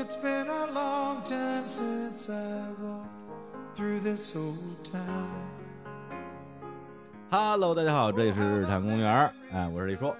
It's been a long time since I walked through this old town. Hello，大家好，这里是日坛公园，哎，我是李叔。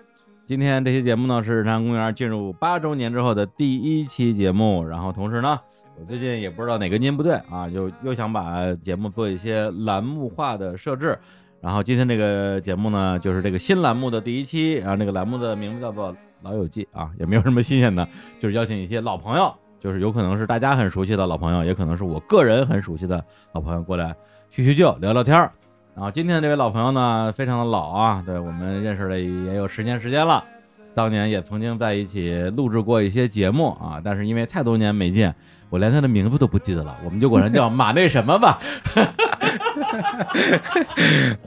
今天这期节目呢是日坛公园进入八周年之后的第一期节目，然后同时呢，我最近也不知道哪根筋不对啊，就又想把节目做一些栏目化的设置。然后今天这个节目呢，就是这个新栏目的第一期，然后这个栏目的名字叫做《老友记》啊，也没有什么新鲜的，就是邀请一些老朋友，就是有可能是大家很熟悉的老朋友，也可能是我个人很熟悉的老朋友过来叙叙旧、聊聊天儿。然后今天这位老朋友呢，非常的老啊，对我们认识了也有十年时间了，当年也曾经在一起录制过一些节目啊，但是因为太多年没见，我连他的名字都不记得了，我们就管他叫马那什么吧。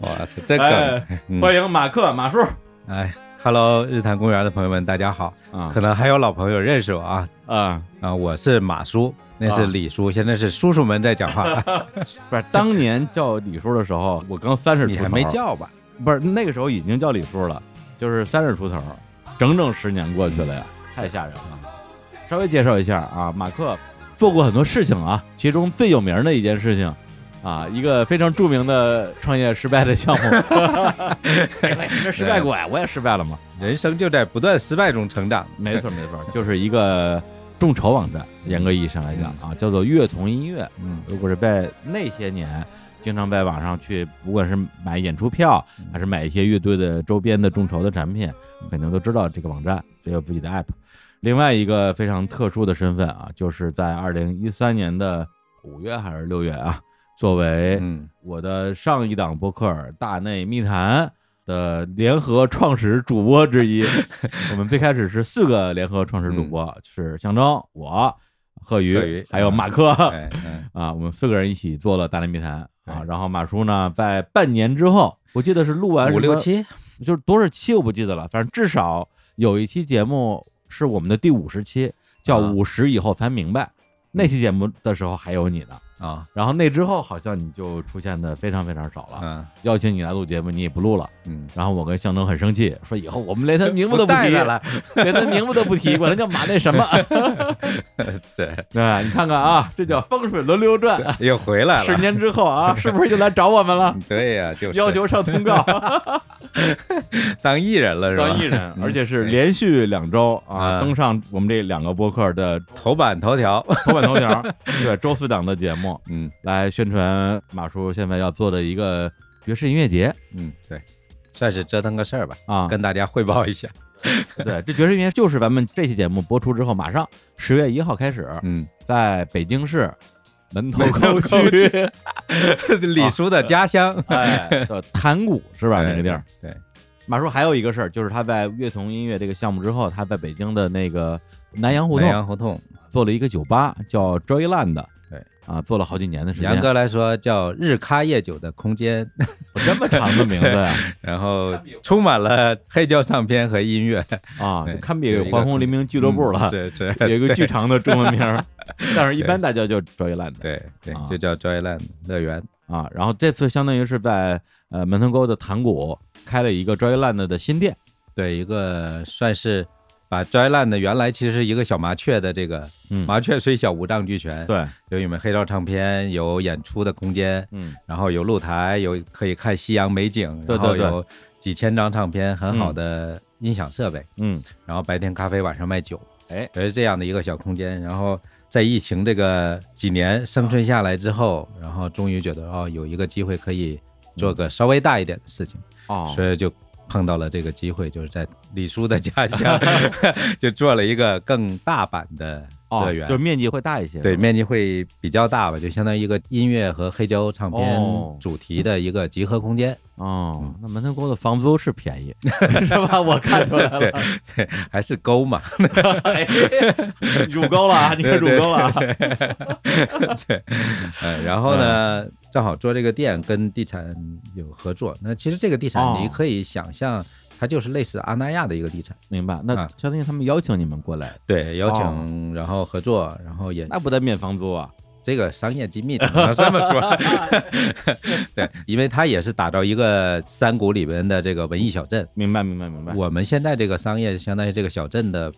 哇塞，这哎，嗯欢迎马克马叔哎，Hello，日坛公园的朋友们，大家好。啊。可能还有老朋友认识我啊。啊，啊，我是马叔，那是啊。李叔，现在是叔叔们在讲话，不是当年叫李叔的时候，我刚三十，你还没，叫吧？不是那个时候已经叫李叔了，就是三十出头，整整十年过去了呀，太吓人了。稍微介绍一下啊，马克做过很多事情啊，其中最有名的一件事情啊，一个非常著名的创业失败的项目。哎你这失败过呀？我也失败了嘛。人生就在不断失败中成长。没错没错，就是一个众筹网站，严格意义上来讲啊，叫做乐童音乐。嗯，如果是在那些年，经常在网上去，不管是买演出票，还是买一些乐队的周边的众筹的产品，肯定都知道这个网站，也有自己的 app。另外一个非常特殊的身份啊，就是在二零一三年的五月还是六月啊，作为嗯我的上一档播客《大内密谈》的联合创始主播之一。我们最开始是四个联合创始主播，是象征、我、贺宇，还有马克。啊，我们四个人一起做了《大内密谈》啊，然后马叔呢，在半年之后，我记得是录完五六七，就是多少期我不记得了，反正至少有一期节目是我们的第五十期，叫啊“五十以后才明白”。那期节目的时候还有你呢，啊，然后那之后好像你就出现的非常非常少了。嗯邀请你来录节目，你也不录了。嗯，然后我跟向征很生气，说以后我们连他名字都不提了，连他名字都不提，管他叫马那什么。对对，你看看啊，这叫风水轮流转。又回来了。十年之后啊，是不是就来找我们了？对呀，就是要求上通告，当艺人了是吧？当艺人，嗯而且是连续两周啊啊登上我们这两个播客的头版头条。头版头条。对，周四档的节目嗯来宣传马叔现在要做的一个爵士音乐节嗯，对，算是折腾个事儿吧，啊。跟大家汇报一下。对，这爵士音乐就是咱们这期节目播出之后，马上十月一号开始，嗯，在北京市门头沟沟区，李叔的家乡哎，叫潭谷是吧？那个地儿。对，马叔还有一个事儿，就是他在乐童音乐这个项目之后，他在北京的那个南洋胡南同阳胡同，做了一个酒吧，叫 Joyland。对啊，做了好几年的时间。严格来说叫日咖夜酒的空间，这么长的名字呀？然后充满了黑胶唱片和音乐，啊，就堪比有一个环红黎明俱乐部了。嗯是是，有一个巨长的中文名，但是一般大家叫 Joyland 对对啊，就叫 Joyland 乐园，啊。然后这次相当于是在呃门头沟的潭谷开了一个 Joyland 的新店。对一个算是把 Joyland 的原来其实是一个小麻雀的这个嗯，麻雀虽小五脏俱全，，对，有你们黑胶唱片，有演出的空间，嗯然后有露台，有可以看夕阳美景，对对对然后有几千张唱片，很好的音响设备，嗯，然后白天咖啡，晚上卖酒，哎，也是这样的一个小空间。然后在疫情这个几年生存下来之后，然后终于觉得哦，有一个机会可以做个稍微大一点的事情，哦，所以就碰到了这个机会，就是在李叔的家乡 就做了一个更大版的，乐园。就是面积会大一些。对，面积会比较大吧，就相当于一个音乐和黑胶唱片哦主题的一个集合空间。哦，那门头沟的房租是便宜，是吧？我看出来了，对 对，还是沟嘛。哎入沟了啊！你看入沟了啊！对 呃，然后呢，正好做这个店跟地产有合作。那其实这个地产哦你可以想象，它就是类似阿那亚的一个地产。明白？那啊相当于他们邀请你们过来，对，邀哦请，然后合作，然后也那不得免房租啊？这个商业机密只能这么说。对，因为它也是打造一个山谷里边的这个文艺小镇。明白，明白，明白。我们现在这个商业相当于这个小镇的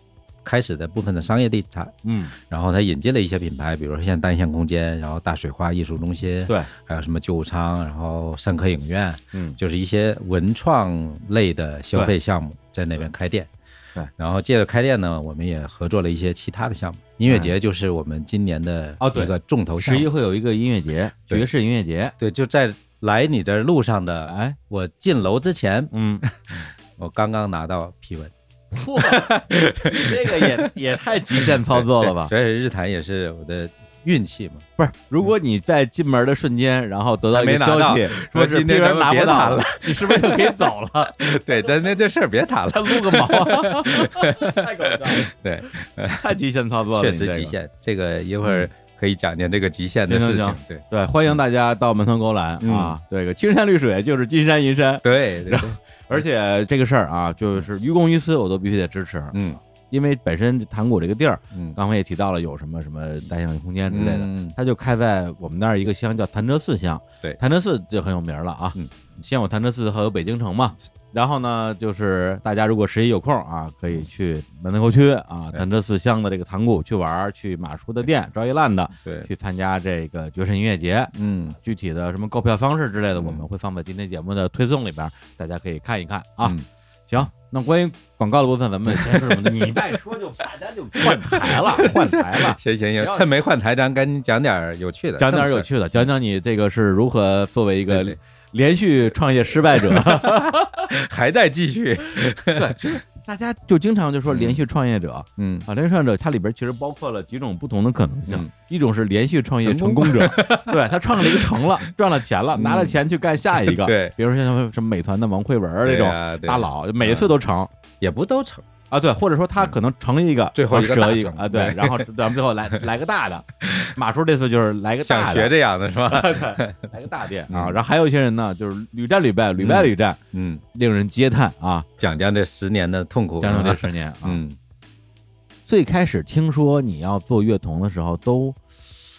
开始的部分的商业地产，嗯，然后他引进了一些品牌，比如说像单向空间，然后大水花艺术中心，对，还有什么旧仓，然后尚科影院，嗯。就是一些文创类的消费项目在那边开店。对。然后借着开店呢，我们也合作了一些其他的项目。音乐节就是我们今年的一个重头项十一目。会有一个音乐节，爵士音乐节，对，就在来你这路上的，哎，我进楼之前，嗯，我刚刚拿到批文，哇，这个也 也太极限操作了吧？所以日坛也是我的运气嘛。不是，如果你在进门的瞬间，然后得到一个消息，说说今天咱们是批文拿不到了别谈了，你是不是就可以走了？对，咱那这事儿别谈了。他撸个毛啊！太搞笑了，对，太极限操作了，确实极。限。这个一会儿可以讲讲这个极限的事情。对对，欢迎大家到门头沟来嗯啊！这个青山绿水就是金山银山，对对，对而且这个事儿啊，就是于公于私，我都必须得支持，嗯。因为本身盘古这个地儿，嗯。刚才也提到了有什么什么单向空间之类的，嗯。它就开在我们那儿一个乡叫潭柘寺乡，对。潭柘寺就很有名了啊，嗯，先有潭柘寺，后有北京城嘛。然后呢，就是大家如果十一有空啊，可以去门头沟区啊，对潭柘寺乡的这个塘沽去玩，去马叔的店招一烂的，对，去参加这个爵士音乐节。嗯具体的什么购票方式之类的，嗯我们会放在今天节目的推送里边，大家可以看一看啊。嗯行，那关于广告的部分，咱们先说什么呢？你再说就大家就换台了，换台了。行行行，趁没换台，咱赶紧讲点有趣的，讲点有趣的，讲讲你这个是如何作为一个连续创业失败者。还在继续。大家就经常就说连续创业者嗯。啊，连续创业者它里边其实包括了几种不同的可能性。嗯。一种是连续创业成功者，对他创了一个成了，赚了钱了，嗯。拿了钱去干下一个。对。比如说像什么美团的王慧文这种大佬，每一次都成。也不都成，啊，对，或者说他可能成一个，最后一个折一个啊，对，对。然后咱们最后来 来个大的，马叔这次就是来个大的，想学这样的是吧？来个大店啊，嗯。然后还有一些人呢，就是屡战屡败，屡败屡战，嗯，令人嗟叹啊！讲讲这十年的痛苦，讲讲这十年啊，嗯。最开始听说你要做乐童的时候，都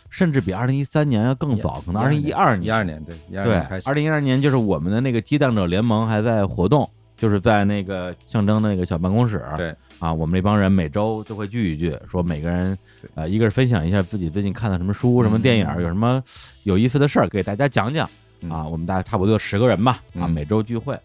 甚至比二零一三年要更早，可能二零一二年，一二年对对二，零一二年就是我们的那个激荡者联盟还在活动，就是在那个象征的那个小办公室，对。啊，我们这帮人每周都会聚一聚，说每个人对。呃，一个是分享一下自己最近看的什么书、什么电影，嗯有什么有意思的事儿给大家讲讲嗯。啊。我们大概差不多十个人吧，啊，嗯。每周聚会，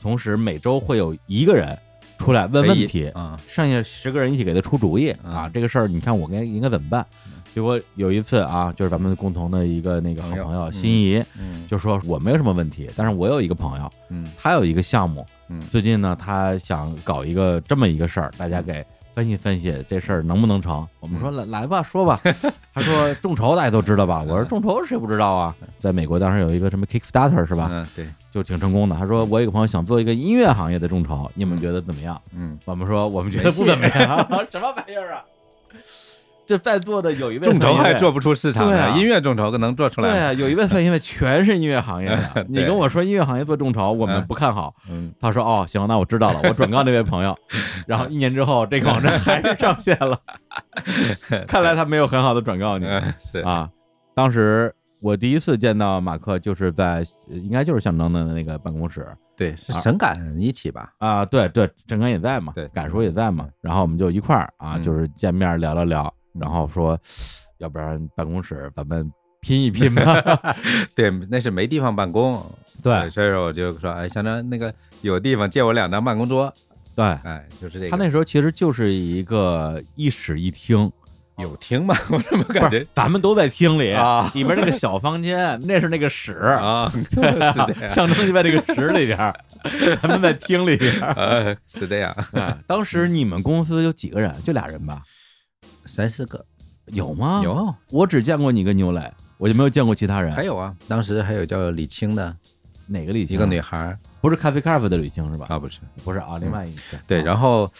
同时每周会有一个人出来问问题，啊，剩下十个人一起给他出主意啊。嗯这个事儿你看我该应该怎么办？结果有一次啊，就是咱们共同的一个那个好朋友心仪，嗯就说我没有什么问题，但是我有一个朋友，嗯。他有一个项目，嗯最近呢，他想搞一个这么一个事儿，大家给分析分析这事儿能不能成。我们说来来吧，说吧。他说众筹大家都知道吧？我说众筹谁不知道啊？在美国当时有一个什么 Kickstarter 是吧？嗯对就挺成功的。他说我有个朋友想做一个音乐行业的众筹，你们觉得怎么样？嗯，我们说我们觉得不怎么样，什么玩意儿啊？这在座的有一位众筹还做不不出市场音乐众筹可能做出来，对啊，有一位范因为全是音乐行业的，你跟我说音乐行业做众筹，我们嗯不看好。嗯。他说：“哦，行，那我知道了，我转告那位朋友。”然后一年之后，这个网站还是上线了。看来他没有很好的转告你。啊。当时我第一次见到马克，就是在呃应该就是象征的那个办公室。对是啊沈感一起吧，啊，对对，郑刚也在嘛，对。敢叔也在嘛，然后我们就一块儿啊，嗯。就是见面聊聊聊，嗯然后说，要不然办公室咱们拼一拼吧。对，那是没地方办公，对所以说我就说，哎，想着那个有地方借我两张办公桌，对，哎，就是这个。他那时候其实就是一个一室一厅。有厅吗？我怎么不感觉是，咱们都在厅里 啊里面那个小房间，那是那个室，啊？是这样，象征就在这个室里边儿，咱们在厅里边儿。呃，是这样，哎当时你们公司有几个人？就俩人吧？三四个。有吗？，有，我只见过你跟牛磊，我就没有见过其他人。还有啊，当时还有叫李青的。哪个李青？一个女孩儿。不是咖啡 cafe 的李青是吧？啊，不是，不是啊，另外一个。对，然后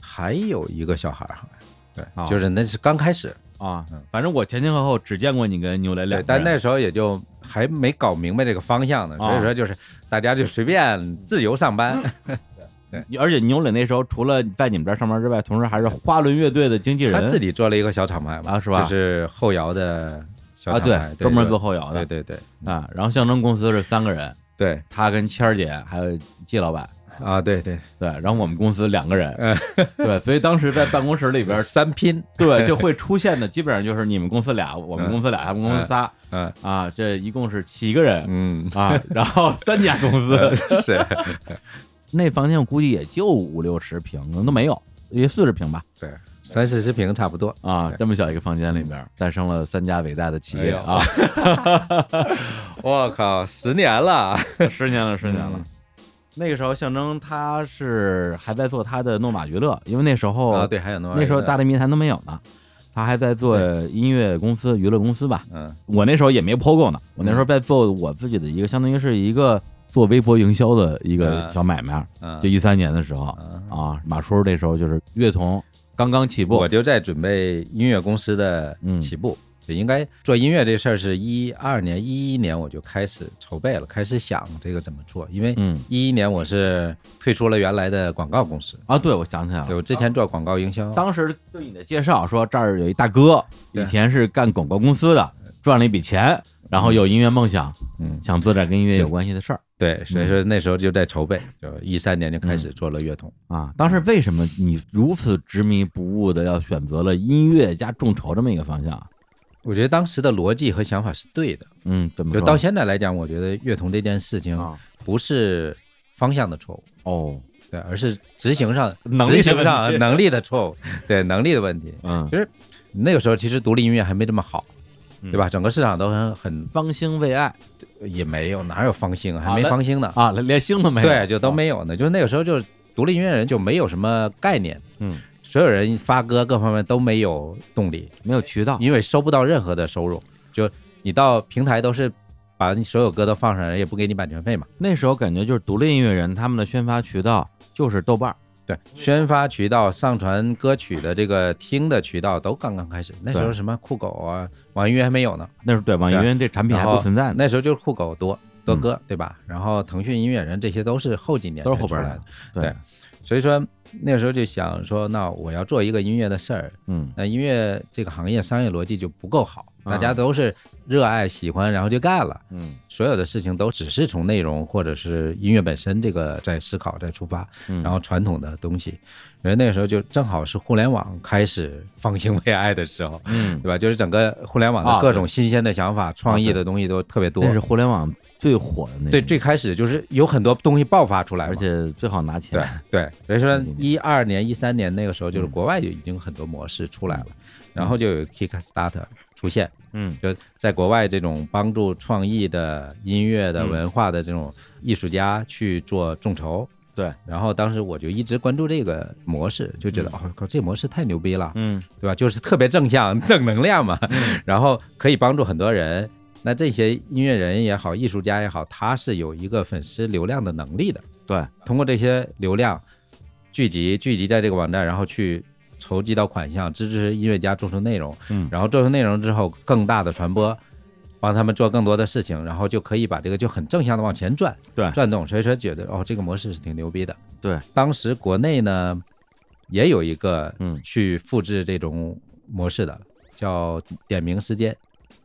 还有一个小孩儿，好像对啊，就是那是刚开始，啊嗯，反正我前前后后只见过你跟牛磊两对，个人。但那时候也就还没搞明白这个方向呢，啊所以说就是大家就随便自由上班，而且牛磊那时候除了在你们这儿上班之外，同时还是花轮乐队的经纪人。他自己做了一个小厂牌嘛，啊是吧？就是后摇的小啊，厂牌，对，专门做后后摇的。对对对啊，然后象征公司是三个人，对，他跟谦儿姐还有季老板。啊，对对，对，然后我们公司两个人，嗯，对，所以当时在办公室里边，三拼，对，就会出现的基本上就是你们公司俩，我们公司俩，他们公司仨。嗯。啊，这一共是七个人。嗯，啊，然后三家公司，是，那房间我估计也就五六十平，可能都没有，也四十平吧。对，三四十平差不多。啊，这么小一个房间里面，诞生了三家伟大的企业啊！我靠，十年了，十年了，十年了嗯。那个时候，象征他是还在做他的诺玛娱乐，因为那时候啊，对，还有那那时候大的，内密谈都没有呢，他还在做音乐公司、娱乐公司吧。嗯我那时候也没 POGO 呢，我那时候在做我自己的一个，相当于是一个做微博营销的一个嗯小买卖。嗯，就一三年的时候嗯啊，马叔那时候就是乐童刚刚起步我，就在准备音乐公司的嗯起步。就应该做音乐这事儿是一二年、一一年我就开始筹备了，开始想这个怎么做。因为嗯一一年我是退出了原来的广告公司，啊，对，我想起来了。对我之前做广告营销，当时对你的介绍说，这儿有一大哥，以前是干广告公司的，赚了一笔钱，然后有音乐梦想，嗯，想做点跟音乐有关系的事儿对，所以说那时候就在筹备，就一三年就开始做了乐童。啊。当时为什么你如此执迷不悟的要选择了音乐加众筹这么一个方向啊？我觉得当时的逻辑和想法是对的，嗯，怎么说就到现在来讲，我觉得乐童这件事情啊？不是方向的错误，哦，对，而是执行上能力执行上能力的错误，对能力的问题。嗯，其实那个时候，其实独立音乐还没这么好，嗯对吧？整个市场都很很方兴未艾也没有，哪有方兴啊，还没方兴呢。啊，连连星都没有，对，就都没有呢。就是那个时候，就是独立音乐人就没有什么概念，嗯，所有人发歌各方面都没有动力，没有渠道，因为收不到任何的收入。就你到平台都是把你所有歌都放上，人也不给你版权费嘛。那时候感觉就是独立音乐人他们的宣发渠道就是豆瓣儿，对，宣发渠道、上传歌曲的这个听的渠道都刚刚开始。那时候什么酷狗啊、网易云还没有呢，那时候对网易云这产品还不存在呢，那时候就是酷狗多多歌，对吧？然后腾讯音乐人这些都是后几年都是后边来来的。的，对，所以说那时候就想说，那我要做一个音乐的事儿，嗯那音乐这个行业商业逻辑就不够好，啊大家都是热爱、喜欢，然后就干了。嗯所有的事情都只是从内容或者是音乐本身这个在思考、在出发，嗯，然后传统的东西，因为那个时候就正好是互联网开始方兴未艾的时候，嗯对吧？就是整个互联网啊的各种新鲜的想法、创意的东西都特别多那。是互联网最火的那对，最开始就是有很多东西爆发出来，而且最好拿钱对，对，所以说一二年、一三年那个时候，就是嗯国外就已经很多模式出来了，然后就有 Kickstarter 出现，嗯。就在国外这种帮助创意的音乐的嗯。文化的这种艺术家去做众筹。对，然后当时我就一直关注这个模式，就觉得嗯。哦靠，这模式太牛逼了，嗯。对吧？就是特别正向、正能量嘛，然后可以帮助很多人。那这些音乐人也好，艺术家也好，他是有一个粉丝流量的能力的。对，通过这些流量聚集聚集在这个网站，然后去筹集到款项，支持音乐家做出内容，嗯然后做出内容之后更大的传播，帮他们做更多的事情，然后就可以把这个就很正向的往前转，对转动。所以说觉得哦，这个模式是挺牛逼的。对，当时国内呢也有一个嗯去复制这种模式的，叫点名时间。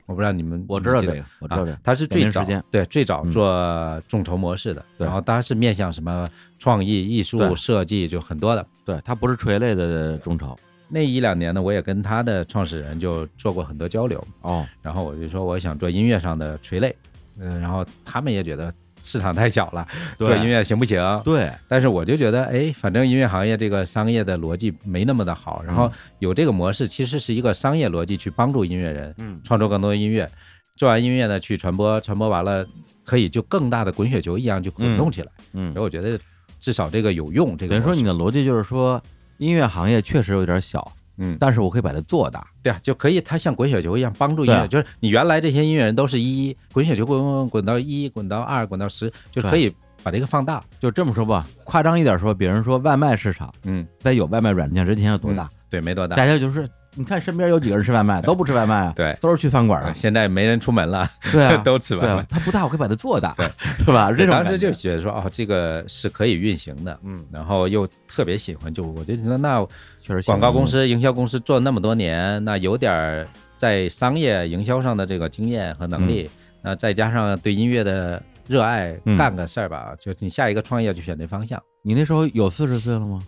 我不知道你们我知道这个，我知道这个，他，是最早对最早嗯。做众筹模式的，然后它是面向什么创意、艺术、设计，就很多的。对，他不是垂类的众筹。那一两年呢，我也跟他的创始人就做过很多交流，哦，然后我就说我想做音乐上的垂类，嗯，然后他们也觉得市场太小了，对做音乐行不行？对，但是我就觉得，哎，反正音乐行业这个商业的逻辑没那么的好，然后有这个模式，其实是一个商业逻辑去帮助音乐人嗯创作更多的音乐，做完音乐呢去传播，传播完了可以就更大的滚雪球一样就滚动起来。嗯所以，我觉得至少这个有用。这个等于说你的逻辑就是说，音乐行业确实有点小，嗯，但是我可以把它做大，对啊，就可以它像滚雪球一样帮助音乐，啊就是你原来这些音乐人都是一滚雪球滚滚滚到一，滚到二，滚到十，就可以把这个放大。就这么说吧，夸张一点说，比如说外卖市场嗯，在有外卖软件之前有多大？对，没多大。大家就是你看身边有几个人吃外卖，都不吃外卖啊，对，都是去饭馆啊，现在没人出门了，对啊，都吃对完了。，啊它不大，我可以把它做大，对。对吧？这种当时就觉。得说，哦，这个是可以运行的，嗯，然后又特别喜欢，就我就觉得那确实广告公司司、营销公司做那么多年，那有点儿在商业营销上的这个经验和能力，那再加上对音乐的热爱嗯。干个事儿吧，就你下一个创业就选这方向。你那时候有四十岁了吗？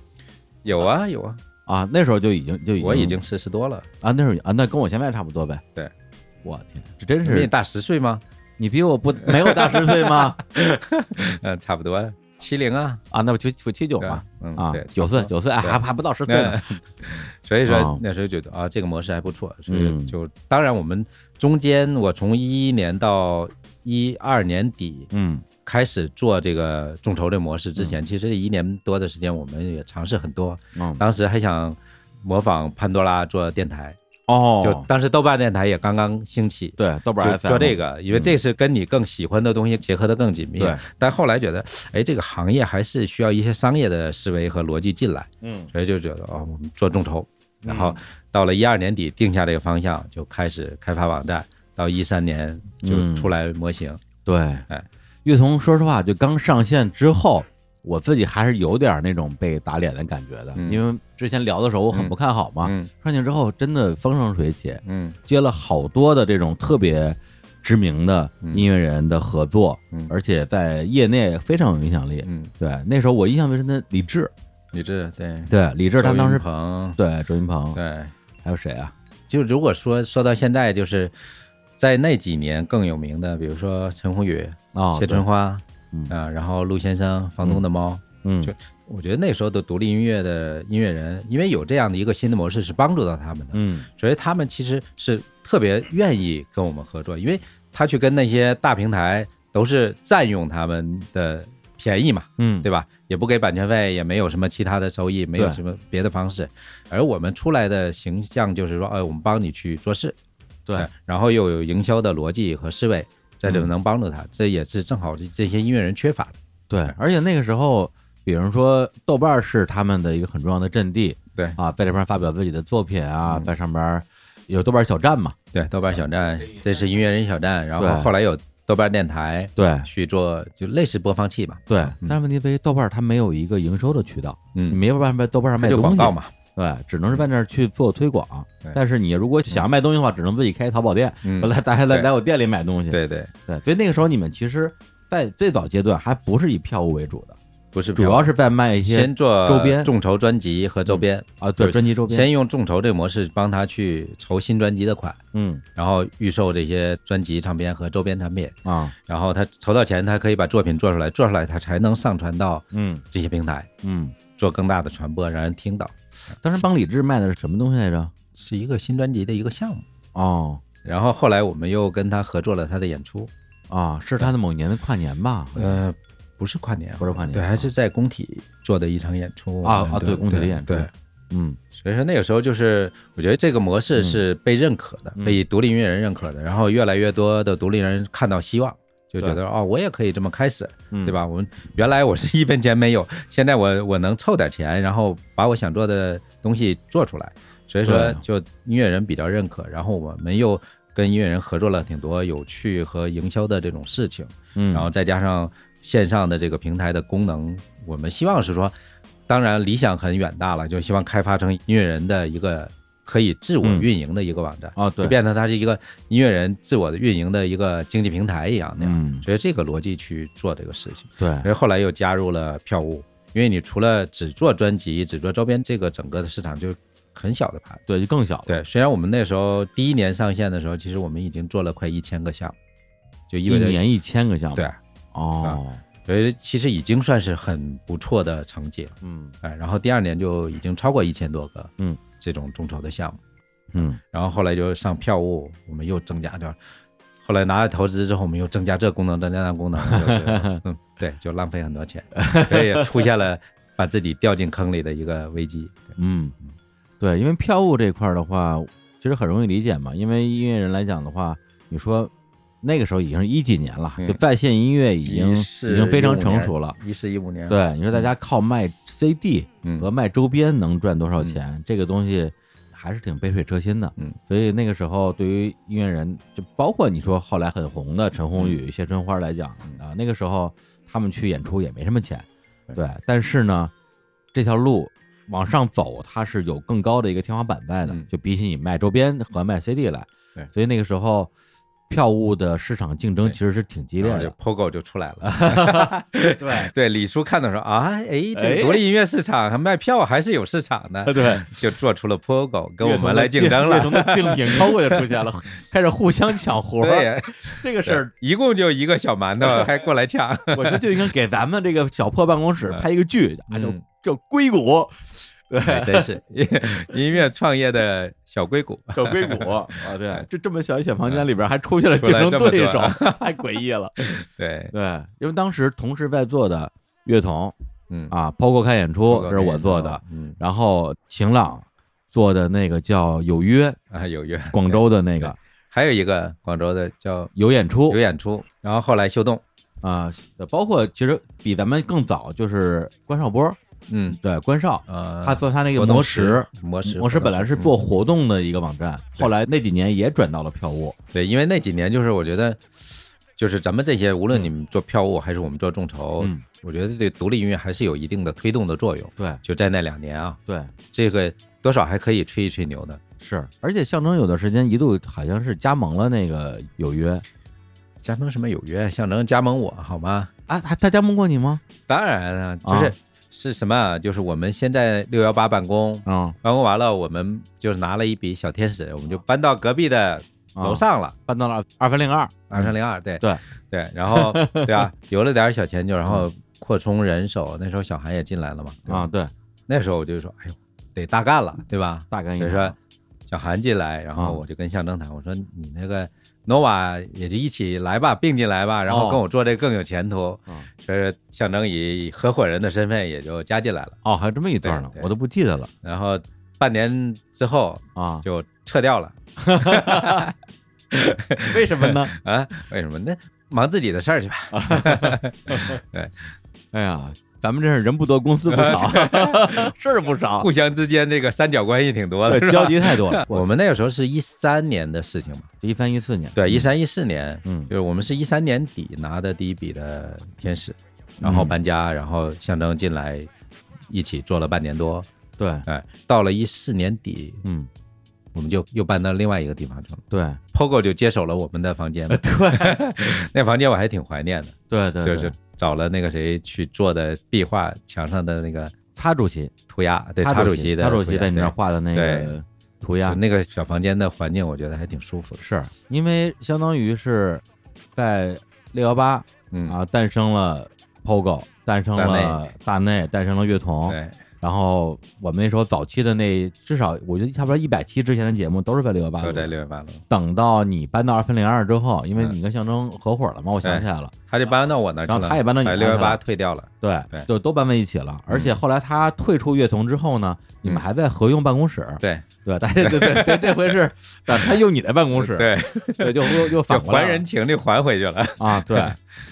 有啊有啊，啊，那时候就已经就已经我已经四十多了，啊，那时候啊，那跟我现在差不多呗。对，我天，这真是比你大十岁吗？你比我不没有大十岁吗？嗯，差不多，七零啊，啊，那不就就七九嘛，嗯啊对，，九岁九岁，哎，对还还不到十岁呢。所以哦说那时候觉得啊，这个模式还不错，所以嗯就当然我们中间我从一一年到一二年底嗯开始做这个众筹的模式之前，其实一年多的时间我们也尝试很多，嗯，当时还想模仿潘多拉做电台，哦，就当时豆瓣电台也刚刚兴起。对豆瓣做这个，因为这是跟你更喜欢的东西结合的更紧密。对，但后来觉得，哎，这个行业还是需要一些商业的思维和逻辑进来，嗯。所以就觉得哦，我们做众筹，然后到了一二年底定下这个方向，就开始开发网站，到一三年就嗯。出来模型。对，哎，乐童说实话，就刚上线之后，我自己还是有点那种被打脸的感觉的，嗯因为之前聊的时候我很不看好嘛，嗯上线之后真的风生水起，嗯接了好多的这种特别知名的音乐人的合作，嗯而且在业内非常有影响力。嗯，对，那时候我印象最深的李志，李志对，对李志他周当时云鹏对周云鹏，对，还有谁啊？就如果说说到现在，就是在那几年更有名的，比如说陈鸿宇、哦，谢春花嗯。啊，然后陆先生、房东的猫，嗯，就我觉得那时候的独立音乐的音乐人，因为有这样的一个新的模式，是帮助到他们的，嗯。所以他们其实是特别愿意跟我们合作，因为他去跟那些大平台都是占用他们的便宜嘛，嗯，对吧？也不给版权费，也没有什么其他的收益，没有什么别的方式，而我们出来的形象就是说，哎，我们帮你去做事，对。哎，然后又有营销的逻辑和思维，在这嗯。能帮助他，这也是正好这这些音乐人缺乏的。对，而且那个时候，比如说豆瓣儿是他们的一个很重要的阵地对。啊，在这边发表自己的作品啊，嗯。在上边有豆瓣小站嘛，对，豆瓣小站，这是音乐人小站，然后后来有豆瓣电台对。去做，就类似播放器嘛。对，嗯。但是问题在于豆瓣儿它没有一个营收的渠道，你嗯，没有办法在豆瓣上卖东西。广告嘛。对，只能是在那儿去做推广。但是你如果想要卖东西的话，只能自己开淘宝店，嗯，来大家来来我店里买东西。对对，对，所以那个时候你们其实，在最早阶段还不是以票务为主的，不是主要是在卖一些先做周边众筹专辑和周边，啊，对，专辑周边。先用众筹这个模式帮他去筹新专辑的款，嗯然后预售这些专辑唱片和周边产品，啊然后他筹到钱，他可以把作品做出来，做出来他才能上传到嗯这些平台，嗯。做更大的传播，让人听到。当时帮李志卖的是什么东西来着？是一个新专辑的一个项目。哦然后后来我们又跟他合作了他的演出，啊，是他的某年的跨年吧？呃，不是跨年，不是跨年对，还是在工体做的一场演出啊啊，对对，工体的演出对，，嗯所以说那个时候就是，我觉得这个模式是被认可的，嗯被独立音乐人认可的，然后越来越多的独立人看到希望，就觉得哦，我也可以这么开始，嗯，对？吧？我们原来我是一分钱没有，现在我我能凑点钱，然后把我想做的东西做出来，所以说就音乐人比较认可，然后我们又跟音乐人合作了挺多有趣和营销的这种事情，嗯，然后再加上线上的这个平台的功能，我们希望是说，当然理想很远大了，就希望开发成音乐人的一个可以自我运营的一个网站，啊，对。就，变成它是一个音乐人自我的运营的一个经济平台一样那样。嗯，所以这个逻辑去做这个事情，对。所以后来又加入了票务，因为你除了只做专辑、只做周边，这个整个的市场就很小的盘。对，就更小。对，虽然我们那时候第一年上线的时候，其实我们已经做了快一千个项目，就意一味着年一千个项目。对，哦，所以其实已经算是很不错的成绩了。嗯。哎，然后第二年就已经超过一千多个，嗯，这种众筹的项目，嗯然后后来就上票务，我们又增加点儿，后来拿了投资之后，我们又增加这功能，增加那功能，就是嗯，对，就浪费很多钱，所以也出现了把自己掉进坑里的一个危机。嗯，对，因为票务这块儿的话，其实很容易理解嘛。因为音乐人来讲的话，你说那个时候已经是一几年了，嗯就在线音乐已经已经非常成熟了。一四一五年，，对，你说大家靠卖 CD 嗯和卖周边能赚多少钱？这个东西还是挺杯水车薪的。嗯，所以那个时候对于音乐人，就包括你说后来很红的陈鸿宇、嗯谢春花来讲啊，那个时候他们去演出也没什么钱，对对。但是呢，这条路往上走，它是有更高的一个天花板在的，嗯就比起你卖周边和卖 CD 来。对所以那个时候票务的市场竞争其实是挺激烈的。POGO 就出来了。对 对，李叔看到说啊，哎，这独立音乐市场还卖票还是有市场的，对，就做出了 POGO 跟我们来竞争乐童了。的竞品 POGO 就出现了，开始互相抢活儿。对，这个事儿，一共就一个小馒头，还过来抢。我觉得就应该给咱们这个小破办公室拍一个剧啊，就嗯叫硅谷，对，哎真是音乐创业的小硅谷。小硅谷 啊，对，就这么小一小房间里边还出现了竞争对手，太诡异了。对，对，因为当时同时在做的乐童嗯，啊，POGO 开演出，这是我做的，，嗯然后晴朗做的那个叫有约，啊，有约。广州的那个还有一个广州的叫有演出有演出，然后后来秀动，啊，包括其实比咱们更早就是关少波，嗯，对，关少。呃，他做他那个魔石魔石，模式模式本来是做嗯活动的一个网站，后来那几年也转到了票务。对，因为那几年就是我觉得，就是咱们这些，无论嗯你们做票务还是我们做众筹，嗯，我觉得对独立音乐还是有一定的推动的作用。对就在那两年啊，对，这个多少还可以吹一吹牛的。是，而且象征有段时间一度好像是加盟了那个有约加盟什么有约，象征加盟我好吗？啊，他他加盟过你吗？当然了，就是、啊是什么？啊？就是我们先在六幺八办公，嗯，办公完了，我们就是拿了一笔小天使，我们就搬到隔壁的楼上了。搬到了二分零二，二三零二，对。对。对，然后 对啊，有了点小钱就然后扩充人手，那时候小韩也进来了嘛，啊，对，那时候我就说，哎呦，得大干了，对吧？大干所以说小韩进来，然啊后我就跟象征谈，我说你那个 nova 也就一起来吧，并进来吧，然后跟我做这更有前途。哦所以说象征以合伙人的身份也就加进来了，哦，还有这么一段呢我都不记得了然后半年之后啊，就撤掉了 为什么呢？啊？为什么？那忙自己的事儿去吧。哎呀，咱们这是人不多，公司不少 事儿不少，互相之间这个三角关系挺多的，交集太多了。我们那个时候是一三年的事情嘛，一三一四年，对，一三一四年，嗯就是我们是一三年底拿的第一笔的天使，然后嗯搬家，然后象征进来，一起做了半年多，对，哎，到了一四年底，嗯，我们就又搬到另外一个地方去了对，，POGO 就接手了我们的房间，对，那房间我还挺怀念的，对对，对就是找了那个谁去做的壁画墙上的那个擦主席，涂鸦，对，擦查主席的擦主席在你那儿画的那个涂鸦，那个小房间的环境，我觉得还挺舒服的，是因为相当于是在六幺八嗯，啊诞生了 POGO，诞生了大内，诞生了乐童，对，然后我们那时候早期的那至少我觉得差不多一百期之前的节目都是在六幺八都。在六月八楼，等到你搬到二分零二之后，因为嗯。你跟象征合伙了嘛，我想起来了，他就搬到我那儿，然后他也搬到你把六幺八退掉了，对对。就都搬在一起了。而且后来他退出乐童之后呢，你们还在合用办公室，对。对，大家对对对，这回是啊他用你的办公室，对，对，就又又就返还人情就还回去了，啊，对。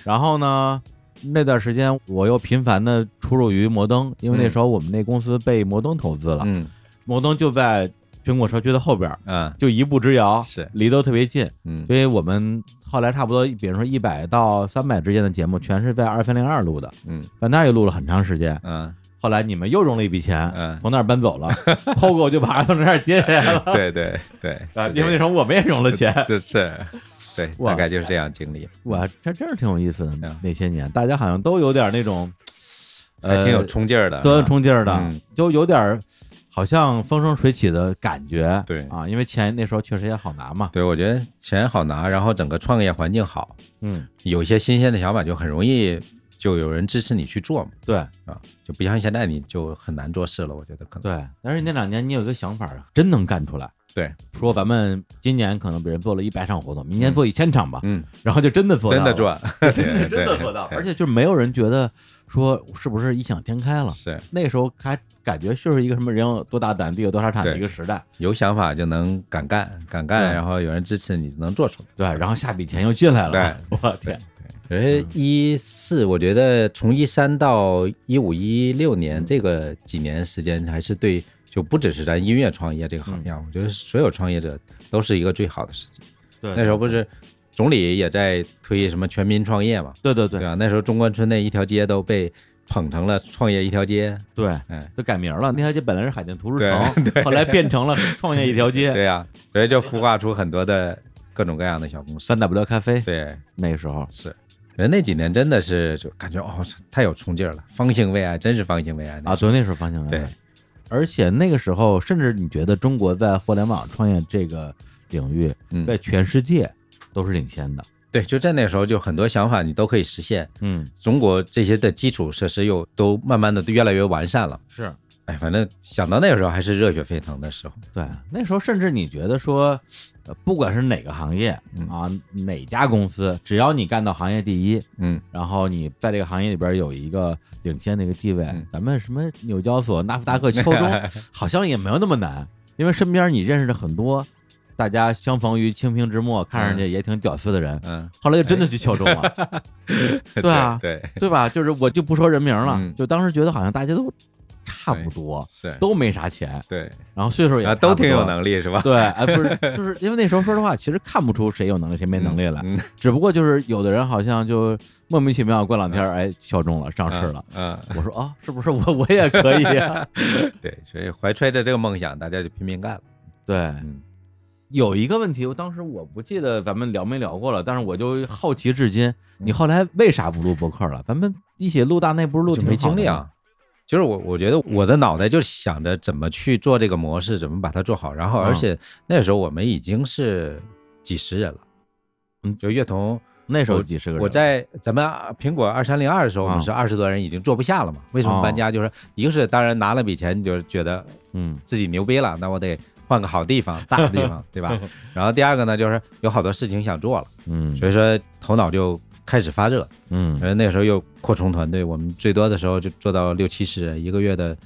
然后呢，那段时间我又频繁的出入于摩登，因为那嗯。时候我们那公司被摩登投资了，嗯。摩登就在苹果社区的后边，嗯。就一步之遥，是。离得特别近。嗯。所以我们后来差不多，比如说一百到三百之间的节目，全是在二三零二录的，嗯。在那儿也录了很长时间。嗯，后来你们又融了一笔钱，嗯。从那儿搬走了，POGO 就把二三零二接下来了，对对对，啊，因为那时候我们也融了钱，就是对，大概就是这样经历，哇，这真是挺有意思的嗯。那些年，大家好像都有点那种，还挺有呃冲劲儿的，都有冲劲儿的嗯，就有点儿好像风生水起的感觉。对啊，因为钱那时候确实也好拿嘛。对，我觉得钱好拿，然后整个创业环境好，嗯，有一些新鲜的想法就很容易就有人支持你去做嘛，对啊，就不像现在你就很难做事了，我觉得可能对。但是那两年你有一个想法啊，真能干出来。对，说咱们今年可能比人做了一百场活动，明年做一千场吧，嗯，然后就真的做到了，真的赚，真 的真的做到，而且就是没有人觉得说是不是异想天开了。是。那时候还感觉就是一个什么人有多大胆，地有多少产的一个时代，有想法就能敢干，敢干，然后有人支持你就能做出来。对，然后下笔钱又进来了，对，我天，而一四，我觉得从一三到一五一六年这个几年时间，还是对，就不只是咱音乐创业这个行业，我觉得所有创业者都是一个最好的时机。对，那时候不是总理也在推什么全民创业嘛，对对对对吧？那时候中关村那一条街都被捧成了创业一条街，对，哎，都改名了，那条街本来是海淀图书对城，后来变成了创业一条街，对呀、所以就孵化出很多的各种各样的小公司。三 W 咖啡对，那个时候，是，人那几年真的是就感觉哦，太有冲劲儿了，方兴未艾，真是方兴未艾啊，对，那时候方向对，而且那个时候，甚至你觉得中国在互联网创业这个领域，嗯在全世界都是领先的。对，就在那时候，就很多想法你都可以实现。嗯，中国这些的基础设施又都慢慢的越来越完善了。是哎，反正想到那个时候还是热血沸腾的时候。对，那时候甚至你觉得说，呃，不管是哪个行业嗯啊，哪家公司，只要你干到行业第一，嗯，然后你在这个行业里边有一个领先的一个地位，嗯咱们什么纽交所、纳斯达克、敲钟，好像也没有那么难，因为身边你认识的很多，大家相逢于清平之末，看上去也挺屌丝的人，嗯，后来就真的去敲钟了，对啊对，对吧？就是我就不说人名了，嗯就当时觉得好像大家都差不多，是，都没啥钱，对，然后岁数也啊，都挺有。能力是吧？对，哎，不是，就是因为那时候说实话，其实看不出谁有能力，谁没能力来，嗯，只不过就是有的人好像就莫名其妙过两天，哎，敲钟了，上市了。嗯，我说啊，是不是我 我也可以啊？嗯对，所以怀揣着这个梦想，大家就拼命干了。对，嗯有一个问题，我当时我不记得咱们聊没聊过了，但是我就好奇至今，你后来为啥不录播客了？咱们一起录大内不是录的吗精力啊。就是我，我觉得我的脑袋就想着怎么去做这个模式，怎么把它做好。然后，嗯而且那时候我们已经是几十人了，嗯就乐童。那时候我几十个人，我在咱们苹果二三零二的时候，我啊们是二十多人，已经坐不下了嘛。为什么搬家？就是一个是当然拿了笔钱，就是觉得嗯自己牛逼了，那我得换个好地方、大的地方，对吧？然后第二个呢，就是有好多事情想做了，嗯所以说头脑就开始发热。嗯而那个时候又扩充团队，我们最多的时候就做到六七十人，一个月的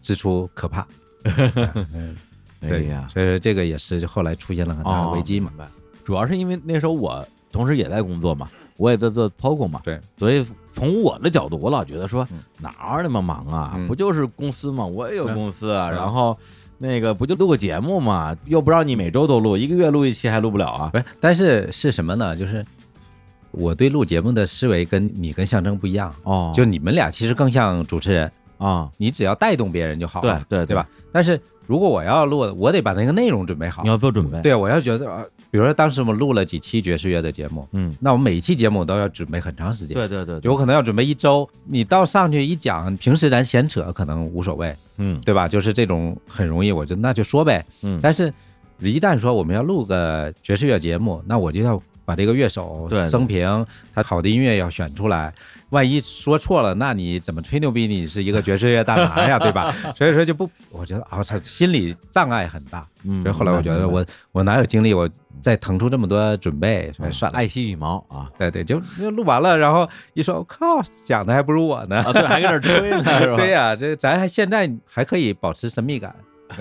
支出可怕。嗯，对哎呀，所以说这个也是后来出现了很大的哦危机嘛。主要是因为那时候我同时也在工作嘛，我也在做 POGO 嘛，对，所以从我的角度，我老觉得说嗯哪儿那么忙啊，嗯不就是公司嘛，我也有嗯公司啊，嗯然后那个不就录个节目嘛，又不让你每周都录，一个月录一期还录不了啊？不是，但是是什么呢？就是我对录节目的思维跟你跟象征不一样，哦，就你们俩其实更像主持人，啊，你只要带动别人就好了，对对对吧？？但是如果我要录，我得把那个内容准备好你。要做准备，，对，我要觉得，呃比如说当时我们录了几期爵士乐的节目，嗯，那我每一期节目都要准备很长时间。对对对，有可能要准备一周，你到上去一讲，平时咱闲扯可能无所谓，嗯对吧？就是这种很容易，我就那就说呗。嗯，但是，一旦说我们要录个爵士乐节目，那我就要把这个乐手生平，他好的音乐要选出来。万一说错了，那你怎么吹牛逼？你是一个爵士乐大拿呀，对吧？所以说就不，我觉得啊，他心理障碍很大。嗯，所以后来我觉得我我哪有精力，我再腾出这么多准备，算了。爱惜羽毛啊对对，就就录完了，然后一说，我靠，讲的还不如我呢。啊，对，还搁那儿吹呢，是吧？对呀、这咱还现在还可以保持神秘感。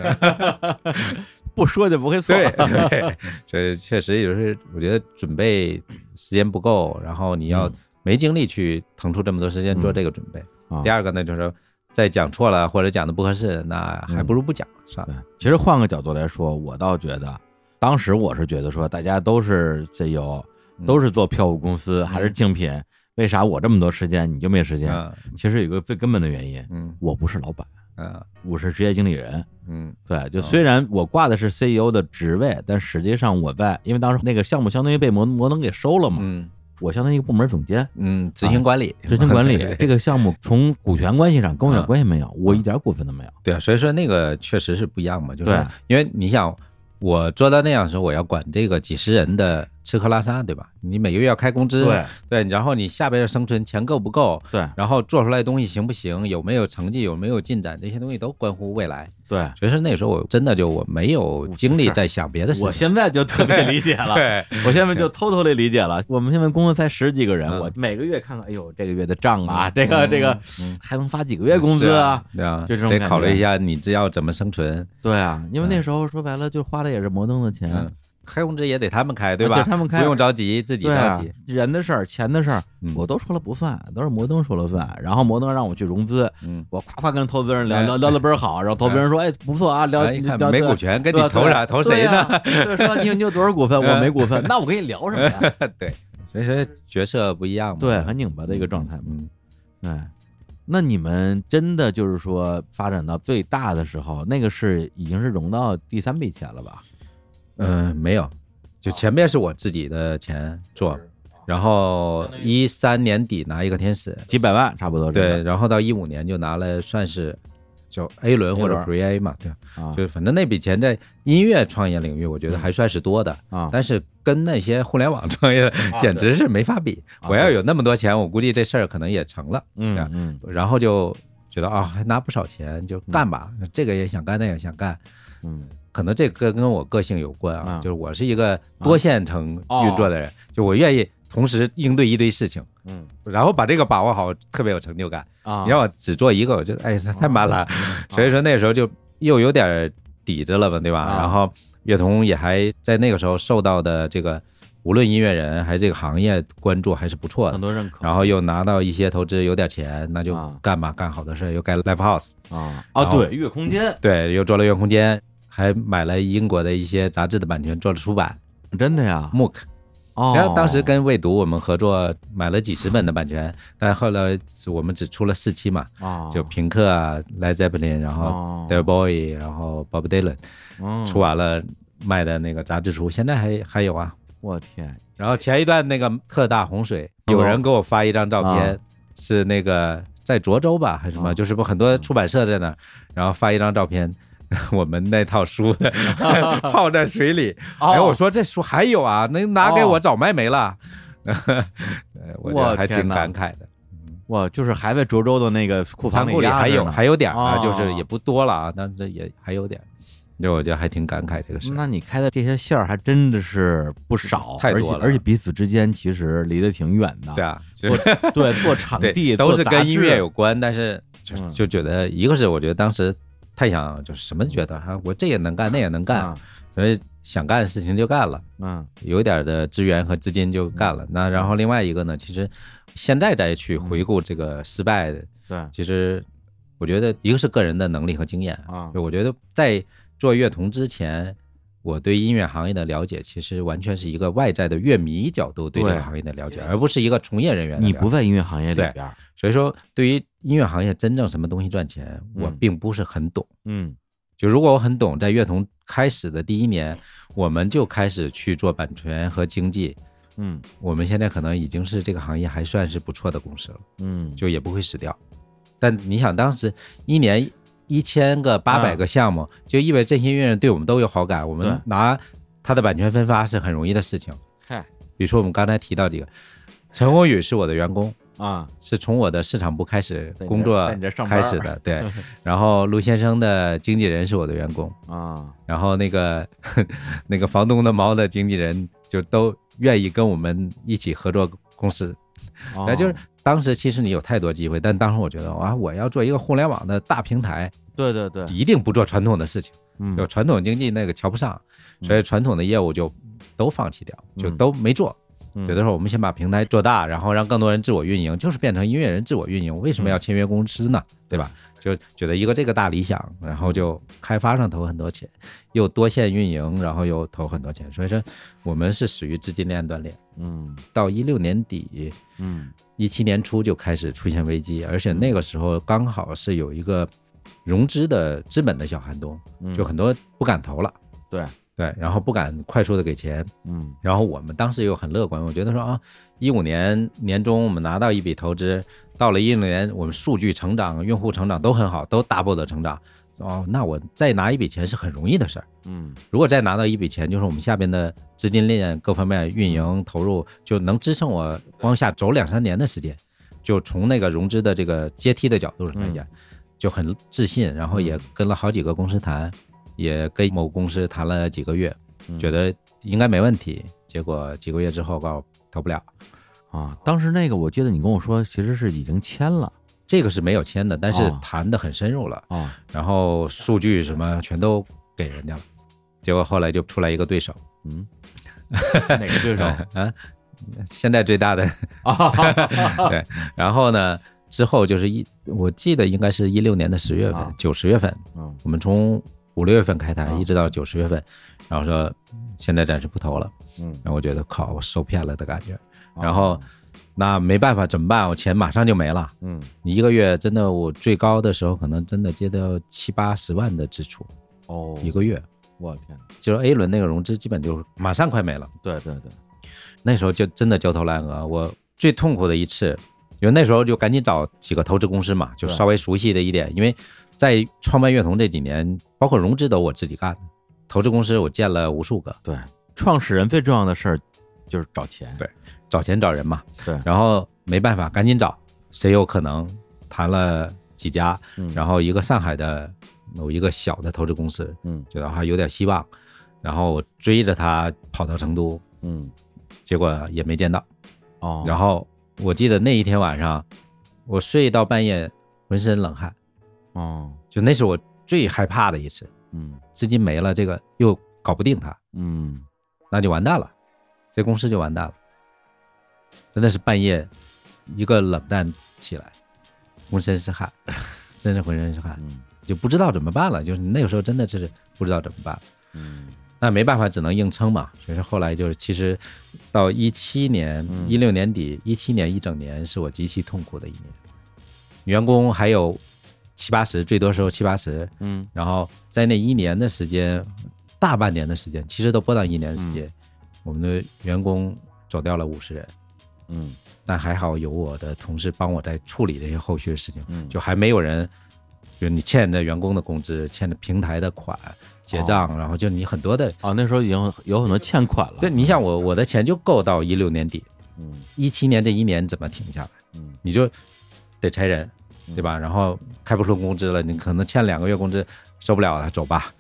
不说就不会错，对 对，这确实有时我觉得准备时间不够，然后你要嗯。没精力去腾出这么多时间做这个准备。啊。第二个呢，就是再讲错了或者讲的不合适，那还不如不讲，算对。了。，其实换个角度来说，我倒觉得，当时我是觉得说，大家都是 CEO，都是是做票务公司，还是竞品，为啥我这么多时间你就没时间？嗯。其实有个最根本的原因，嗯。我不是老板，嗯我是职业经理人。嗯对，就虽然我挂的是 CEO 的职位，但实际上我在，因为当时那个项目相当于被摩摩登给收了嘛，嗯我相当于一个部门总监，嗯，执行管理，执行管理这个项目从股权关系上跟我一点嗯关系没有，我一点股份都没有。对啊，所以说那个确实是不一样嘛，就是对因为你想，我做到那样的时候，我要管这个几十人的吃喝拉撒，对吧？你每个月要开工资，对，然后你下边的生存钱够不够，对然后做出来的东西行不行，有没有成绩，有没有进展，这些东西都关乎未来。对，所以说那时候我真的就我没有精力在想别的事情。我现在就特别理解了。对，我现在就偷偷的理解了。我们现在公司才十几个人，嗯我每个月看看，哎呦，这个月的账啊，嗯这个这个嗯还能发几个月工资啊？对啊，就这种得考虑一下你这要怎么生存。对啊，因为那时候说白了，就花的也是摩登的钱嗯，，开工资也得他们开，对吧？他们开不用着急，自己着急。，人的事儿、钱的事儿，嗯我都说了不算，都是摩登说了算。然后摩登让我去融资，嗯，我夸夸跟投资人聊哎聊聊的倍儿好，然后投资人说，哎，不错啊，聊聊没股权，跟你对投啥？投谁呢？说你有你有多少股份，我没股份，那我跟你聊什么呀？对，所以说角色不一样嘛。对，很拧巴的一个状态嘛。嗯，对，那你们真的就是说发展到最大的时候，那个是已经是融到第三笔钱了吧？嗯，没有，就前面是我自己的钱做，然后一三年底拿一个天使，几百万差不多。对，，然后到一五年就拿了算是就 A 轮或者 Pre A 嘛，对，啊就反正那笔钱在音乐创业领域，我觉得还算是多的，啊，但是跟那些互联网创业简直是没法比。啊我要有那么多钱，我估计这事儿可能也成了。嗯嗯然后就觉得啊，还拿不少钱，就干吧，这个也想干，那个也想干。嗯可能这个跟我个性有关啊，啊。就是我是一个多线程哦。运作的人，就我愿意同时应对一堆事情，嗯。然后把这个把握好，特别有成就感。啊，你让我只做一个，我就哎太慢了，所以说那时候就又有点底子了嘛，对吧？啊。然后乐童也还在那个时候受到的这个无论音乐人还是这个行业关注还是不错的，很多认可。然后又拿到一些投资，有点钱，那就啊。干吧，干好的事，又盖 live house，啊。啊，对，月空间。对，又做了乐空间，还买了英国的一些杂志的版权，做了出版。真的呀，MOOC。哦，然后当时跟未读我们合作买了几十本的版权，但后来我们只出了四期嘛，啊就平克啊、Led Zeppelin，然后哦。David Bowie，然后 Bob Dylan 嗯出完了卖的那个杂志书，现在还还有啊。我天，然后前一段那个特大洪水，哦。有人给我发一张照片啊，是那个在涿州吧还是什么，啊。就是不很多出版社在那，然后发一张照片。我们那套书的 泡在水里，哦。哎，我说这书还有啊，能拿给我早卖没了，呃 我觉得还挺感慨的。哇，就是还在涿州的那个库房仓库里还有还有点儿啊，哦。就是也不多了啊，但是也还有点儿，就我觉得还挺感慨这个事。那你开的这些线儿还真的是不少，太多了。而且而且彼此之间其实离得挺远的。对啊，做对做场地都是跟音乐有有关，但是就嗯。就觉得一个是我觉得当时太想就是什么觉得哈，我这也能干 那也能干啊，所以想干的事情就干了，嗯。有一点的资源和资金就干了。那然后另外一个呢，其实现在再去回顾这个失败的，对。其实我觉得一个是个人的能力和经验啊。就我觉得在做乐童之前，我对音乐行业的了解其实完全是一个外在的乐迷角度对这个行业的了解，而不是一个从业人员。你不在音乐行业里边，所以说，对于音乐行业真正什么东西赚钱，我嗯并不是很懂。嗯就如果我很懂，在乐童开始的第一年，我们就开始去做版权和经济，嗯我们现在可能已经是这个行业还算是不错的公司了，嗯，就也不会死掉。但你想，当时一年一千个、八百个项目，就意味着这些音乐人对我们都有好感，我们拿他的版权分发是很容易的事情。嗨比如说我们刚才提到这个，陈宏宇是我的员工，啊是从我的市场部开始工作开始的，对。然后陆先生的经纪人是我的员工，啊然后那个 那个房东的猫的经纪人就都愿意跟我们一起合作公司。哦那就是当时其实你有太多机会，但当时我觉得啊，我要做一个互联网的大平台，对对对，一定不做传统的事情，嗯有传统经济那个瞧不上，所以传统的业务就都放弃掉，就嗯都没做。嗯有的时候我们先把平台做大，然后让更多人自我运营，就是变成音乐人自我运营。为什么要签约公司呢？对吧？就觉得一个这个大理想，然后就开发上投很多钱，又多线运营，然后又投很多钱。所以说，我们是属于资金链断裂。嗯到一六年底，嗯一七年初就开始出现危机，而且那个时候刚好是有一个融资的资本的小寒冬，嗯就很多不敢投了。对对，然后不敢快速的给钱，嗯然后我们当时又很乐观，我觉得说啊，一五年年中我们拿到一笔投资，到了一六年我们数据成长、用户成长都很好，都 double 的成长。哦，那我再拿一笔钱是很容易的事儿。嗯如果再拿到一笔钱，就是我们下边的资金链各方面运营投入就能支撑我往下走两三年的时间。就从那个融资的这个阶梯的角度上来讲，就很自信，然后也跟了好几个公司谈，也跟某公司谈了几个月，嗯。觉得应该没问题。结果几个月之后告诉投不了，啊，当时那个我记得你跟我说，其实是已经签了。这个是没有签的，但是哦谈的很深入了，啊，然后数据什么全都给人家了。结果后来就出来一个对手，嗯，哪个对手？啊，现在最大的。啊？对，然后呢，之后就是一，我记得应该是一六年的十月份啊，九十月份，嗯。我们从五六月份开啊谈，一直到九十月份，然后说现在暂时不投了，嗯，然后我觉得靠，我受骗了的感觉，哦然后那没办法，怎么办？我钱马上就没了，嗯你一个月真的我最高的时候可能真的接到七八十万的支出哦一个月，我天，就是 A 轮那个融资基本就是马上快没了。对对对，那时候就真的焦头烂额。我最痛苦的一次，因为那时候就赶紧找几个投资公司嘛，就稍微熟悉的一点。因为在创办乐童这几年，包括融资都我自己干的，投资公司我见了无数个，对，创始人最重要的事儿就是找钱。对找钱找人嘛。对然后没办法，赶紧找谁有可能，谈了几家，嗯，然后一个上海的某一个小的投资公司，嗯觉得还有点希望，然后我追着他跑到成都，嗯结果也没见到。哦，然后我记得那一天晚上，我睡到半夜浑身冷汗，哦，就那是我最害怕的一次。嗯资金没了，这个又搞不定它，嗯那就完蛋了，这公司就完蛋了。真的是半夜一个冷战起来，浑身是汗，真是浑身是汗，嗯就不知道怎么办了。就是那个时候真的是不知道怎么办，嗯那没办法，只能硬撑嘛。所以说后来就是，其实到一七年、嗯一六年底，一七年一整年是我极其痛苦的一年。员工还有七八十，最多时候七八十，嗯。然后在那一年的时间，大半年的时间，其实都不到一年的时间，我们的员工走掉了五十人，嗯。但还好有我的同事帮我在处理这些后续的事情，嗯，就还没有人，比如你欠的员工的工资，欠的平台的款结账，然后就你很多的，哦，那时候已经有很多欠款了。对你像我我的钱就够到一六年底，嗯。一七年这一年怎么停下来？嗯。你就得裁人，对吧？然后开不出工资了，你可能欠两个月工资受不了了，走吧。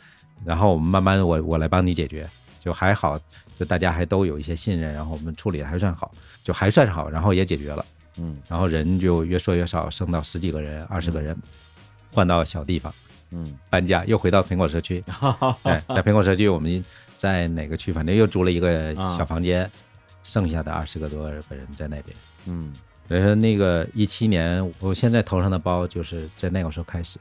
然后我们慢慢我我来帮你解决，就还好，就大家还都有一些信任，然后我们处理的还算好，就还算好，然后也解决了，嗯然后人就越说越少，剩到十几个人、二十个人，换到小地方嗯搬家，又回到苹果社区。对，在苹果社区，我们在哪个区，反正又租了一个小房间，剩下的二十个多个人在那边。嗯所以说那个一七年，我现在头上的包就是在那个时候开始。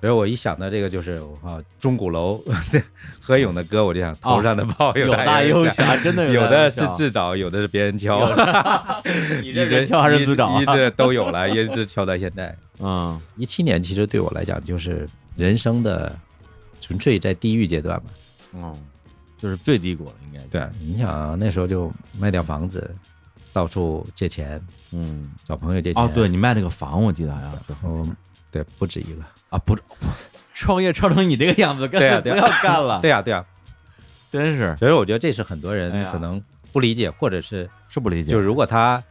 所以我一想到这个，就是我靠钟鼓楼 何勇的歌，我就想头上的包有大大有小，真的有的是自找，有的是别人敲，你这人敲还是自找啊一直都有了，一直敲到现在。嗯一七年其实对我来讲就是人生的纯粹在地狱阶段嘛。嗯，就是最低谷了，应该对，你想啊，那时候就卖掉房子，到处借钱，嗯找朋友借钱。哦，对，你卖那个房，我记得好像最后嗯，对，不止一个。啊，不 创业创成你这个样子，干对啊不对啊要干了，对呀、对呀、真是所以我觉得这是很多哎人可能不理解，或者是是不理解，就如果他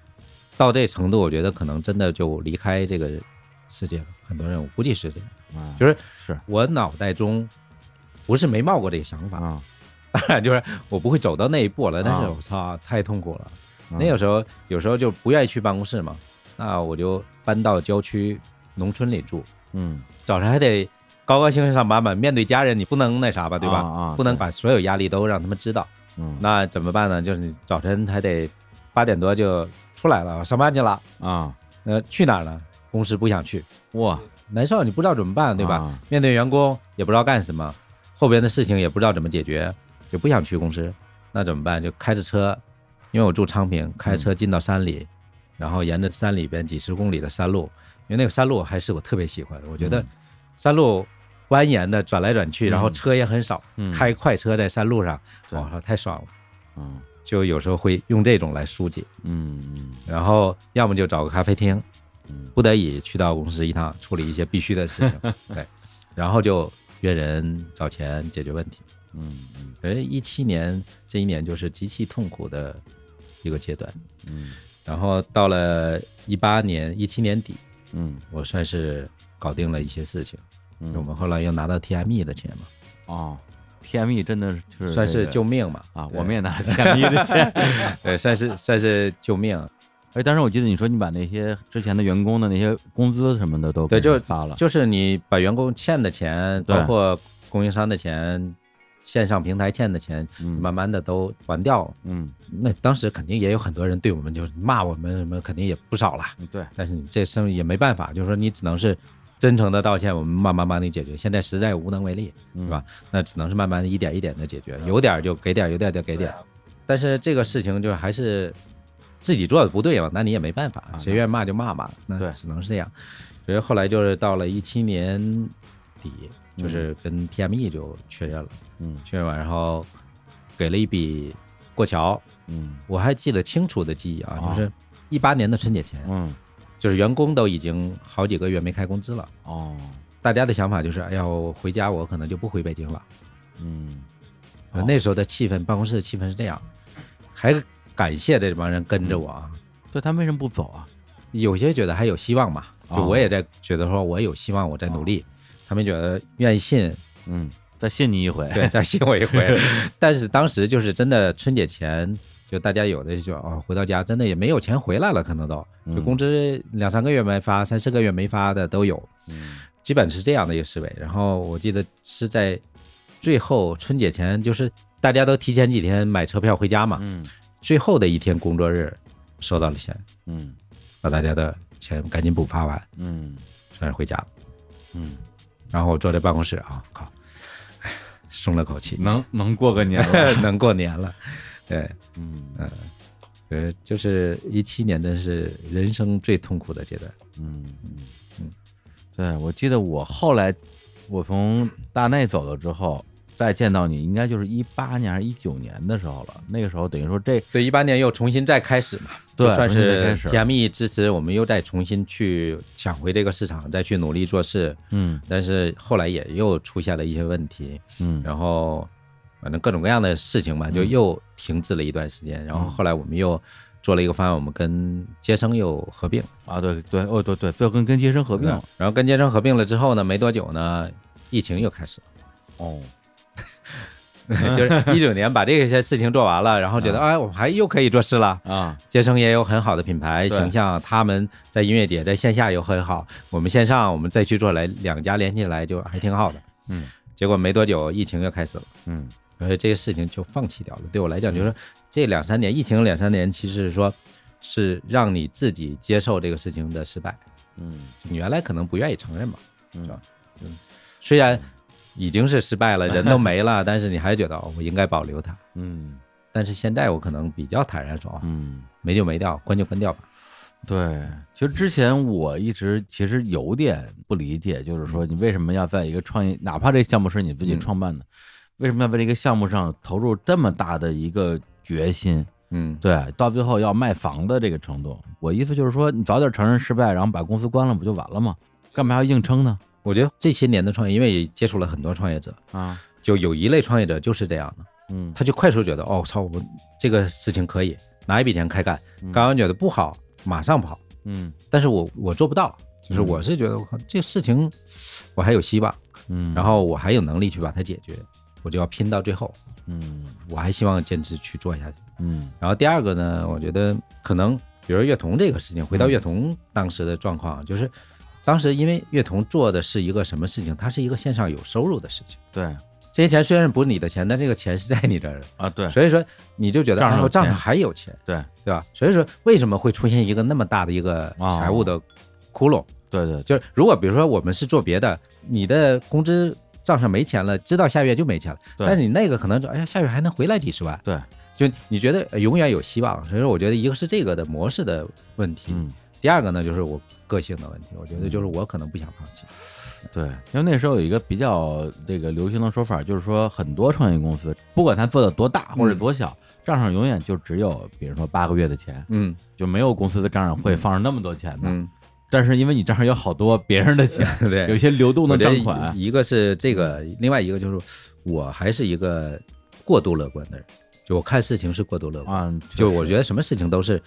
到这程度，我觉得可能真的就离开这个世界了。很多人我估计是这样。啊就是是我脑袋中不是没冒过这个想法，啊，当然就是我不会走到那一步了。但是啊我操，太痛苦了。嗯那有时候有时候就不愿意去办公室嘛，那我就搬到郊区农村里住，嗯早晨还得高高兴兴上班嘛，面对家人你不能那啥吧，对吧？啊啊不能把所有压力都让他们知道。嗯那怎么办呢？就是你早晨还得八点多就出来了，上班去了。啊那去哪儿呢？公司不想去，哇，难受，你不知道怎么办，对吧？啊面对员工也不知道干什么，后边的事情也不知道怎么解决，就不想去公司。那怎么办？就开着车，因为我住昌平，开车进到山里，然后沿着山里边几十公里的山路，因为那个山路还是我特别喜欢的。我觉得嗯。山路蜿蜒的转来转去，嗯然后车也很少，嗯。开快车在山路上，对。哇，太爽了。嗯。就有时候会用这种来疏解，嗯嗯。然后要么就找个咖啡厅，嗯。不得已去到公司一趟处理一些必须的事情，对，然后就约人找钱解决问题。嗯嗯。而一七年这一年就是极其痛苦的一个阶段，嗯然后到了一八年一七年底，嗯。我算是搞定了一些事情，嗯，我们后来又拿到 TME 的钱嘛，哦，TME 真的是就是算是救命嘛啊，我们也拿了 TME 的钱。对，算是算是救命，哎，但是我记得你说你把那些之前的员工的那些工资什么的都对，就人发了，就是你把员工欠的钱，包括供应商的钱、线上平台欠的钱，嗯慢慢的都还掉了。嗯那当时肯定也有很多人对我们就是骂我们什么，肯定也不少了。嗯对，但是你这生意也没办法，就是说你只能是真诚的道歉，我们慢慢帮你解决。现在实在无能为力，嗯是吧？那只能是慢慢一点一点的解决，有点就给点，有点就给点儿。但是这个事情就还是自己做的不对嘛，那你也没办法啊，谁愿骂就骂嘛，那对只能是这样。所以后来就是到了一七年底，就是跟 PME 就确认了，嗯确认完然后给了一笔过桥，嗯我还记得清楚的记忆啊，哦就是一八年的春节前，嗯就是员工都已经好几个月没开工资了，哦大家的想法就是，哎呀，我回家我可能就不回北京了。嗯那时候的气氛，办公室的气氛是这样，还感谢这帮人跟着我啊。对他为什么不走啊？有些觉得还有希望嘛，就哦我也在觉得说我有希望，我在努力。他们觉得愿意信，嗯，再信你一回。对，再信我一回。但是当时就是真的春节前，就大家有的就哦，回到家真的也没有钱回来了，可能都。就嗯工资两三个月没发，三四个月没发的都有，嗯。基本是这样的一个思维。然后我记得是在最后春节前，就是大家都提前几天买车票回家嘛，嗯。最后的一天工作日收到了钱，嗯。把大家的钱赶紧补发完，嗯。算是回家了。嗯，然后我坐在办公室啊，靠，哎，松了口气，能能过个年了。能过年了。对，嗯呃，就是一七年，真是人生最痛苦的阶段。嗯嗯嗯，对，我记得我后来我从大内走了之后，再见到你，应该就是一八年还是一九年的时候了。那个时候等于说这对，一八年又重新再开始嘛，算是开始 TME 支持，我们又再重新去抢回这个市场，再去努力做事。嗯但是后来也又出现了一些问题，嗯然后反正各种各样的事情吧，就又停滞了一段时间。然后后来我们又做了一个方案，我们跟接生又合并，啊对对哦对对，最后跟跟接生合并了。然后跟接生合并了之后呢，没多久呢，疫情又开始了。哦，就是一九年把这些事情做完了，然后觉得哎，我们还又可以做事了。啊。杰生也有很好的品牌形象，他们在音乐节在线下又很好，我们线上我们再去做来，两家连起来就还挺好的。嗯。结果没多久疫情又开始了，嗯。而且这个事情就放弃掉了。对我来讲，就是这两三年疫情两三年，其实是说是让你自己接受这个事情的失败，嗯。你原来可能不愿意承认嘛。嗯。是吧？虽然已经是失败了，人都没了，但是你还觉得哦，我应该保留它。嗯但是现在我可能比较坦然说，啊，嗯。没就没掉，关就关掉吧。对，其实之前我一直其实有点不理解，就是说你为什么要在一个创业，哪怕这项目是你自己嗯创办的，为什么要在这个项目上投入这么大的一个决心？嗯，对，到最后要卖房的这个程度，我意思就是说，你早点承认失败，然后把公司关了，不就完了吗？干嘛要硬撑呢？我觉得这些年的创业，因为也接触了很多创业者，啊，就有一类创业者就是这样的，嗯。他就快速觉得哦，操，我这个事情可以拿一笔钱开干，干完觉得不好，马上跑。嗯。但是我我做不到，就是嗯。我是觉得我靠这个事情我还有希望，嗯，然后我还有能力去把它解决，我就要拼到最后，嗯。我还希望坚持去做下去。嗯。然后第二个呢，我觉得可能比如乐童这个事情，回到乐童当时的状况，就是当时因为乐童做的是一个什么事情，它是一个线上有收入的事情。对这些钱虽然不是你的钱，但这个钱是在你这儿的，啊对所以说你就觉得账上哎我账上还有钱，对对吧？所以说为什么会出现一个那么大的一个哦财务的窟窿？对对，就是如果比如说我们是做别的，你的工资账上没钱了，知道下月就没钱了，对但是你那个可能说，哎呀，下月还能回来几十万，对，就你觉得呃永远有希望。所以说，我觉得一个是这个的模式的问题，嗯。第二个呢就是我个性的问题，我觉得就是我可能不想放弃。对，因为那时候有一个比较这个流行的说法，就是说很多创业公司，不管它做的多大或者多小，账上永远就只有，比如说八个月的钱，嗯。就没有公司的账上会放着那么多钱的。嗯，但是因为你账上有好多别人的钱，对，有些流动的账款，一个是这个，另外一个就是我还是一个过度乐观的人，就我看事情是过度乐观，啊，就我觉得什么事情都是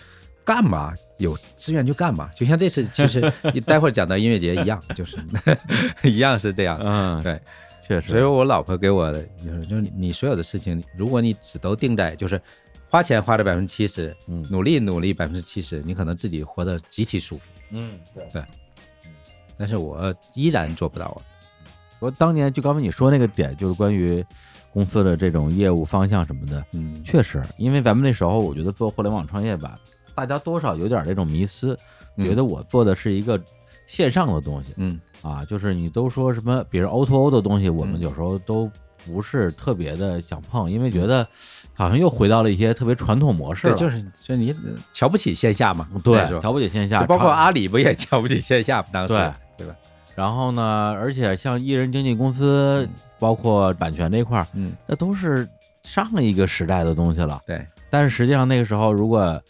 干嘛有资源就干嘛，就像这次 其实待会儿讲到音乐节一样，就是 一样是这样。嗯，对，确实，所以我老婆给我的就是就是你你所有的事情，如果你只都定在就是花钱花了百分之七十，嗯努力努力百分之七十，你可能自己活得极其舒服。嗯，对。但是我依然做不到啊。我当年就刚才你说那个点，就是关于公司的这种业务方向什么的，嗯，确实，因为咱们那时候我觉得做互联网创业吧，大家多少有点那种迷思，嗯觉得我做的是一个线上的东西嗯啊，就是你都说什么，比如 O to O 的东西，我们嗯有时候都不是特别的想碰，因为觉得好像又回到了一些特别传统模式对，了，就是就你瞧不起线下嘛，对瞧不起线下，包括超阿里不也瞧不起线下吗？当时对对吧？然后呢，而且像艺人经纪公司，包括版权这一块儿，嗯，那都是上一个时代的东西了。对，但是实际上那个时候，如果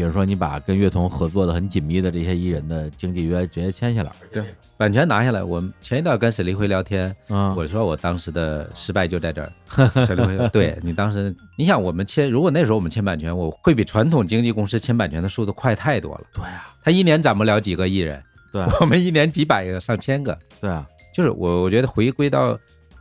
比如说你把跟乐童合作的很紧密的这些艺人的经纪约直接签下来，对，版权拿下来。我们前一段跟沈立辉聊天，嗯，我说我当时的失败就在这儿。沈立辉，对你当时，你想我们签，如果那时候我们签版权，我会比传统经纪公司签版权的速度快太多了。对啊，他一年攒不了几个艺人，对 我们一年几百个、上千个。对啊，就是我，我觉得回归到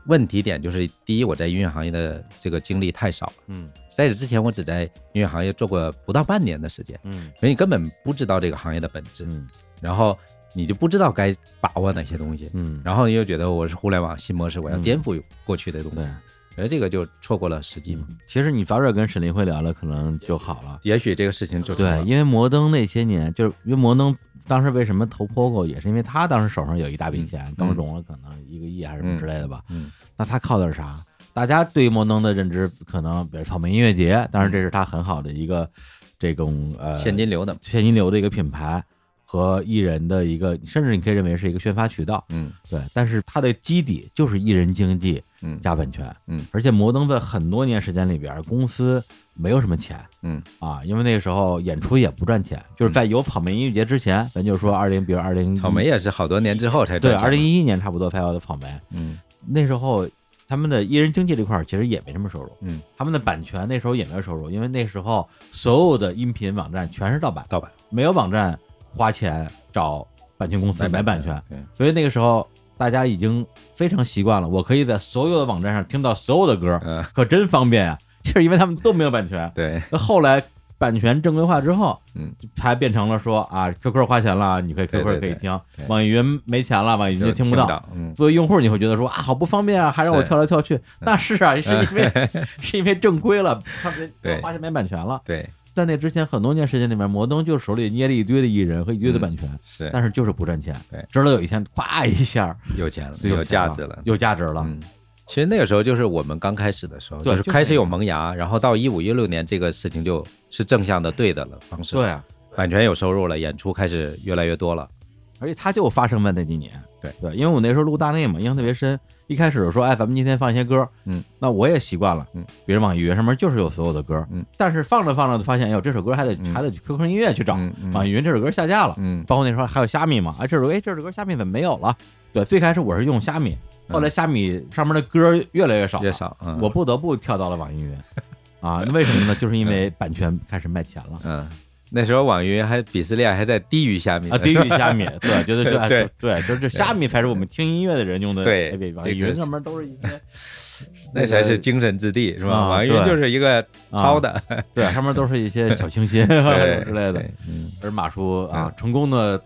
问题点，就是第一，我在音乐行业的这个经历太少。了。嗯。在此之前，我只在音乐行业做过不到半年的时间，嗯。所以你根本不知道这个行业的本质，嗯。然后你就不知道该把握哪些东西，嗯，然后你又觉得我是互联网新模式，我要嗯颠覆过去的东对西，，而这个就错过了时机嘛。嗯。其实你早点跟沈林辉聊了，可能就好了。也许这个事情就对，因为摩登那些年，就是因为摩登当时为什么投 POGO，也是因为他当时手上有一大笔钱，刚融了可能一个亿还是什么之类的吧。嗯那他靠的是啥？大家对于摩登的认知可能，比如草莓音乐节，当然这是他很好的一个这种呃现金流的，现金流的一个品牌和艺人的一个，甚至你可以认为是一个宣发渠道。嗯对，但是它的基底就是艺人经济嗯加版权。嗯而且摩登在很多年时间里边，公司没有什么钱嗯。啊，因为那个时候演出也不赚钱，就是在有草莓音乐节之前，咱就说二零，比如二零草莓也是好多年之后才对，二零一一年差不多才有的草莓，嗯。那时候他们的艺人经济这块儿其实也没什么收入，嗯他们的版权那时候也没有收入，因为那时候所有的音频网站全是盗版，盗版没有网站花钱找版权公司买版权，对。所以那个时候大家已经非常习惯了，我可以在所有的网站上听到所有的歌，嗯可真方便啊！就是因为他们都没有版权。对那后来版权正规化之后，嗯才变成了说啊，QQ 花钱了，你可以 QQ 可以听，网易云没钱了，网易云就听不不到。嗯作为用户，你会觉得说啊，好不方便啊，还让我跳来跳去。那是啊，是因为是因为正规了，他们 对花钱买版权了。对在那之前很多年时间里面，摩登就手里捏了一堆的艺人和一堆的版权，是但是就是不赚钱。对直到有一天，咵一下有钱了，就有价值了。有价值了。嗯，其实那个时候就是我们刚开始的时候，就是开始有萌芽，然后到一五一六年这个事情就是正向的对的了方式。对，啊，版权有收入了，演出开始越来越多了。而且它就发生在那几年。对对，因为我那时候录大内嘛，印象特别深。一开始说，哎，咱们今天放一些歌，嗯，那我也习惯了，嗯，比如网易云上面就是有所有的歌，嗯，但是放着放着就发现，哎呦，这首歌还得嗯还得去 QQ 音乐去找，网易云这首歌下架了，嗯包括那时候还有虾米嘛，哎，这首哎这首歌虾米怎么没有了？对，最开始我是用虾米，后来虾米上面的歌越来越少，嗯越，少，嗯，我不得不跳到了网易云，啊，那为什么呢？就是因为版权开始卖钱了。嗯，那时候网易云还鄙视链还在低于虾米啊，低于虾米，对，就是 对对，就是虾米才是我们听音乐的人用的对易云上面都是一些，那才是精神之地，是吧？啊网易云就是一个抄的，对，上面都是一些小清新 之类的。嗯，而马叔啊嗯，成功的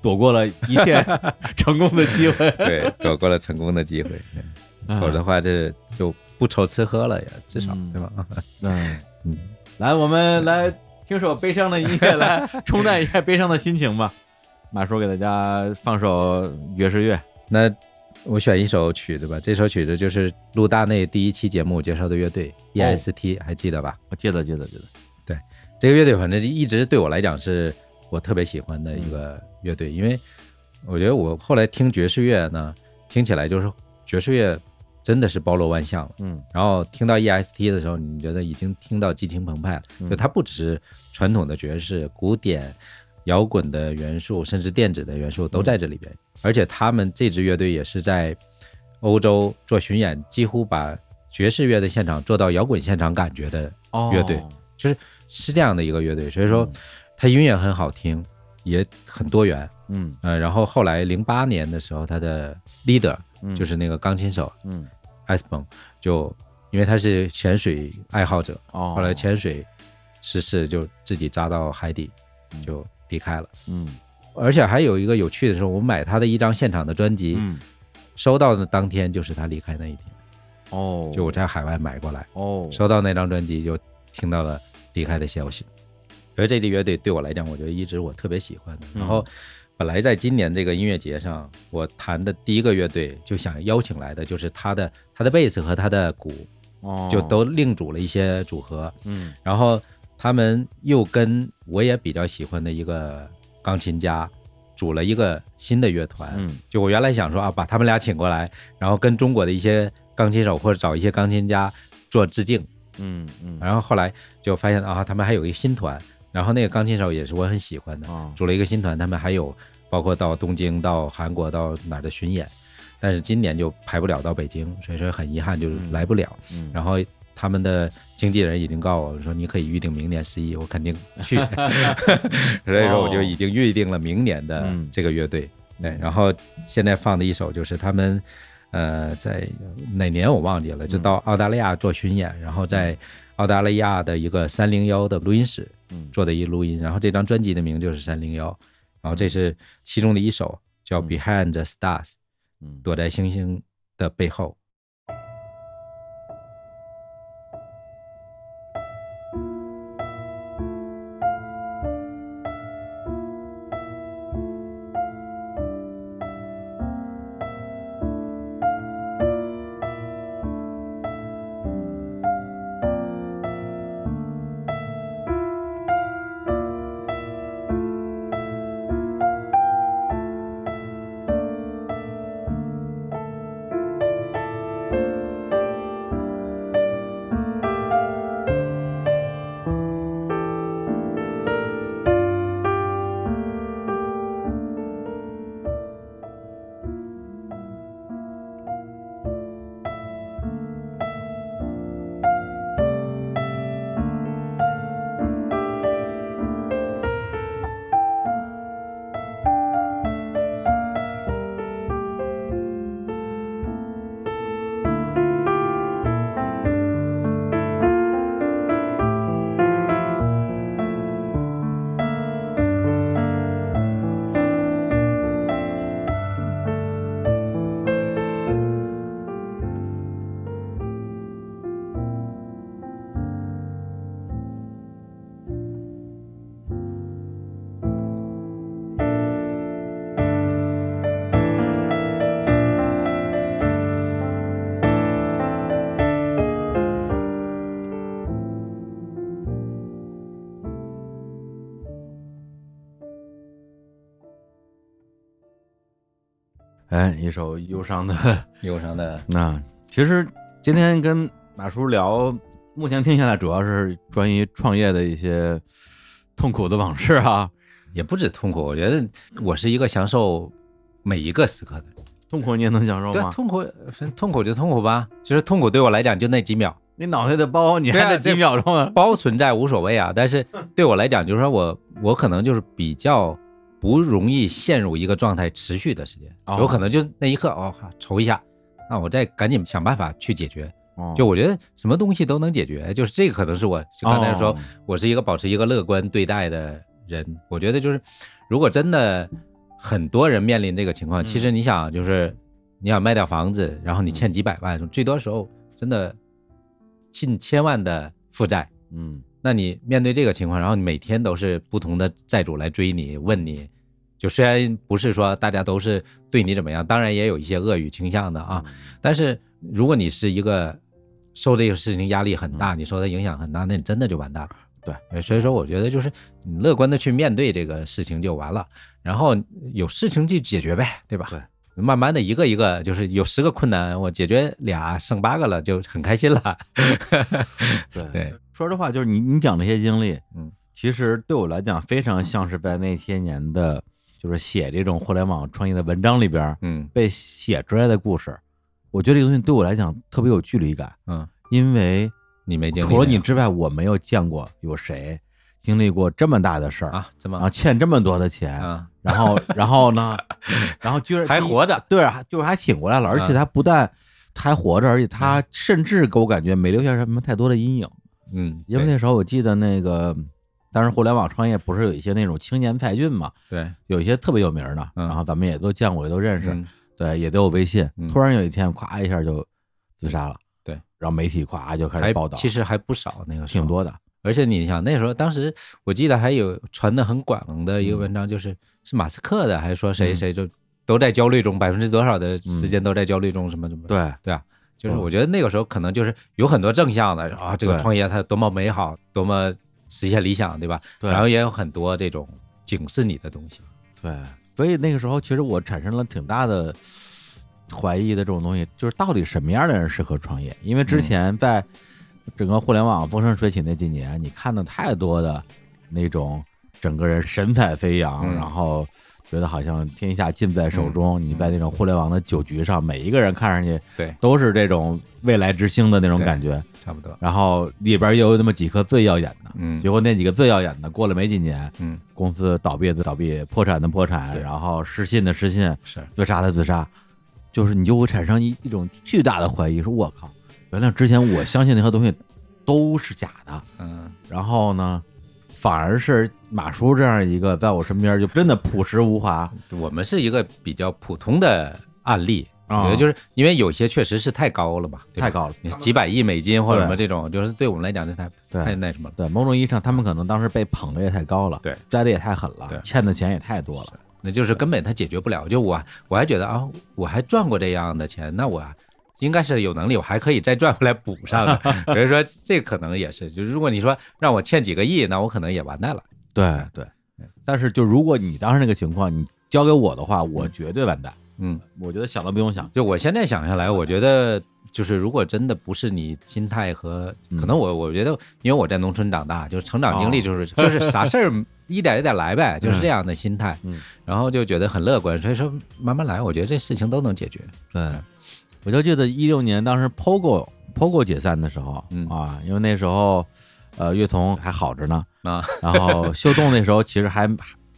躲过了一切成功的机会，对，躲过了成功的机会，啊否则的话这就不愁吃喝了呀，至少嗯对吧？嗯，嗯，来，我们来听首悲伤的音乐，来冲淡一下悲伤的心情吧。马叔给大家放首爵士乐，那我选一首曲子吧，这首曲子就是陆大内第一期节目介绍的乐队 EST，、还记得吧？我记得记得记得，对这个乐队反正一直对我来讲是我特别喜欢的一个乐队，因为我觉得我后来听爵士乐呢，听起来就是爵士乐真的是包罗万象了。嗯。然后听到 EST 的时候，你觉得已经听到激情澎湃了，嗯。就它不只是传统的爵士、古典、摇滚的元素，甚至电子的元素都在这里边。而且他们这支乐队也是在欧洲做巡演，几乎把爵士乐的现场做到摇滚现场感觉的哦，乐队。就是是这样的一个乐队。所以说，他音乐很好听，也很多元。嗯。呃，然后后来零八年的时候，他的 leader 嗯，就是那个钢琴手嗯艾斯彭，就因为他是潜水爱好者，哦，后来潜水失事，就自己扎到海底，就离开了。嗯。而且还有一个有趣的是，我买他的一张现场的专辑，嗯。收到的当天就是他离开那一天，哦，就我在海外买过来，哦，收到那张专辑就听到了离开的消息。而这支乐队对我来讲，我觉得一直我特别喜欢然后本来在今年这个音乐节上，我弹的第一个乐队就想邀请来的就是他的他的贝斯和他的鼓，哦就都另组了一些组合。嗯然后他们又跟我也比较喜欢的一个钢琴家组了一个新的乐团。嗯就我原来想说啊，把他们俩请过来，然后跟中国的一些钢琴手或者找一些钢琴家做致敬。嗯嗯然后后来就发现啊，他们还有一个新团，然后那个钢琴手也是我很喜欢的，啊。组了一个新团，他们还有包括到东京、到韩国、到哪儿的巡演，但是今年就排不了到北京，所以说很遗憾就是来不了。嗯，然后他们的经纪人已经告诉我说，你可以预定明年十一，我肯定去，所以说我就已经预定了明年的嗯这个乐队。对，然后现在放的一首就是他们，呃，在哪年我忘记了，就到澳大利亚做巡演，然后在澳大利亚的一个三零幺的录音室嗯。做的一录音，然后这张专辑的名就是三零幺，然后这是其中的一首叫《Behind the Stars》，嗯。躲在星星的背后。忧伤的。忧伤的，那 其实今天跟马叔聊，目前听下来主要是关于创业的一些痛苦的往事啊。也不止痛苦，我觉得我是一个享受每一个时刻的人。痛苦你也能享受对，吗？痛苦，痛苦就痛苦吧。其实痛苦对我来讲就那几秒，你脑袋的包，你还得几秒钟啊？包存在无所谓啊。但是对我来讲，就是说我我可能就是比较不容易陷入一个状态持续的时间，哦有可能就那一刻哦愁一下，那我再赶紧想办法去解决。哦就我觉得什么东西都能解决，就是这个可能是我就刚才说，哦我是一个保持一个乐观对待的人。我觉得就是，如果真的很多人面临这个情况，嗯其实你想就是你想卖掉房子，然后你欠几百万，最多时候真的近千万的负债，嗯那你面对这个情况，然后你每天都是不同的债主来追你问你。就虽然不是说大家都是对你怎么样，当然也有一些恶语倾向的啊，但是如果你是一个受这个事情压力很大，你受它影响很大，那你真的就完蛋了。对呃，所以说我觉得就是你乐观的去面对这个事情就完了，然后有事情就解决呗，对吧？对，慢慢的一个一个，就是有十个困难，我解决俩，剩八个了，就很开心了。对对，说实话，就是你你讲这些经历，嗯，其实对我来讲非常像是在那些年的，就是写这种互联网创业的文章里边嗯被写出来的故事。我觉得这个东西对我来讲特别有距离感，嗯，因为你没经历除了你之外，我没有见过有谁经历过这么大的事儿有啊，怎么然后欠这么多的钱，啊，然后然后呢，然后居然还活着，对啊，就是还挺过来了，而且嗯他不但还活着，而且他甚至给我感觉没留下什么太多的阴影。嗯，因为那时候我记得那个，当时互联网创业不是有一些那种青年才俊嘛，对。有一些特别有名的，嗯。然后咱们也都见过，也都认识，嗯。对，也都有微信。嗯。突然有一天，咵一下就自杀了，对，然后媒体咵就开始报道，其实还不少那个挺多的，而且你想那时候，当时我记得还有传的很广的一个文章，就是、是马斯克的，还是说谁嗯。谁就都在焦虑中，百分之多少的时间都在焦虑中，什么什么？对，对啊，就是嗯。我觉得那个时候可能就是有很多正向的啊，这个创业它多么美好，多么实现理想，对吧？对然后也有很多这种警示你的东西。对，所以那个时候其实我产生了挺大的怀疑的这种东西，就是到底什么样的人适合创业？因为之前在整个互联网风生水起那几年，你看的太多的那种整个人神采飞扬，嗯然后觉得好像天下尽在手中。你在那种互联网的酒局上，每一个人看上去对，都是这种未来之星的那种感觉。差不多。然后里边又有那么几颗最耀眼的，嗯。结果那几个最耀眼的，过了没几年，嗯，公司倒闭的倒闭，破产的破产，然后失信的失信，是，自杀的自杀，就是你就会产生一一种巨大的怀疑，说我靠，原来之前我相信那些东西都是假的，嗯。然后呢，反而是马叔这样一个在我身边就真的朴实无华。我们是一个比较普通的案例。啊我觉得就是因为有些确实是太高了吧太高了。几百亿美金或者什么这种，就是对我们来讲这太太那什么了。对，某种意义上，他们可能当时被捧的也太高了，对，摘的也太狠了对，欠的钱也太多了，那就是根本他解决不了。就我我还觉得啊，我还赚过这样的钱，那我应该是有能力，我还可以再赚回来补上的。所以说这可能也是，就是如果你说让我欠几个亿，那我可能也完蛋了。对对。但是就如果你当时那个情况，你交给我的话，我绝对完蛋。嗯，我觉得想都不用想。就我现在想下来，我觉得就是如果真的不是你心态和嗯。可能我我觉得，因为我在农村长大，就是成长经历就是、就是啥事儿一点一点来呗，就是这样的心态，嗯。然后就觉得很乐观，所以说慢慢来，我觉得这事情都能解决。对，我就记得一六年当时 POGO POGO 解散的时候，嗯。啊，因为那时候呃乐童还好着呢，啊，然后秀动那时候其实还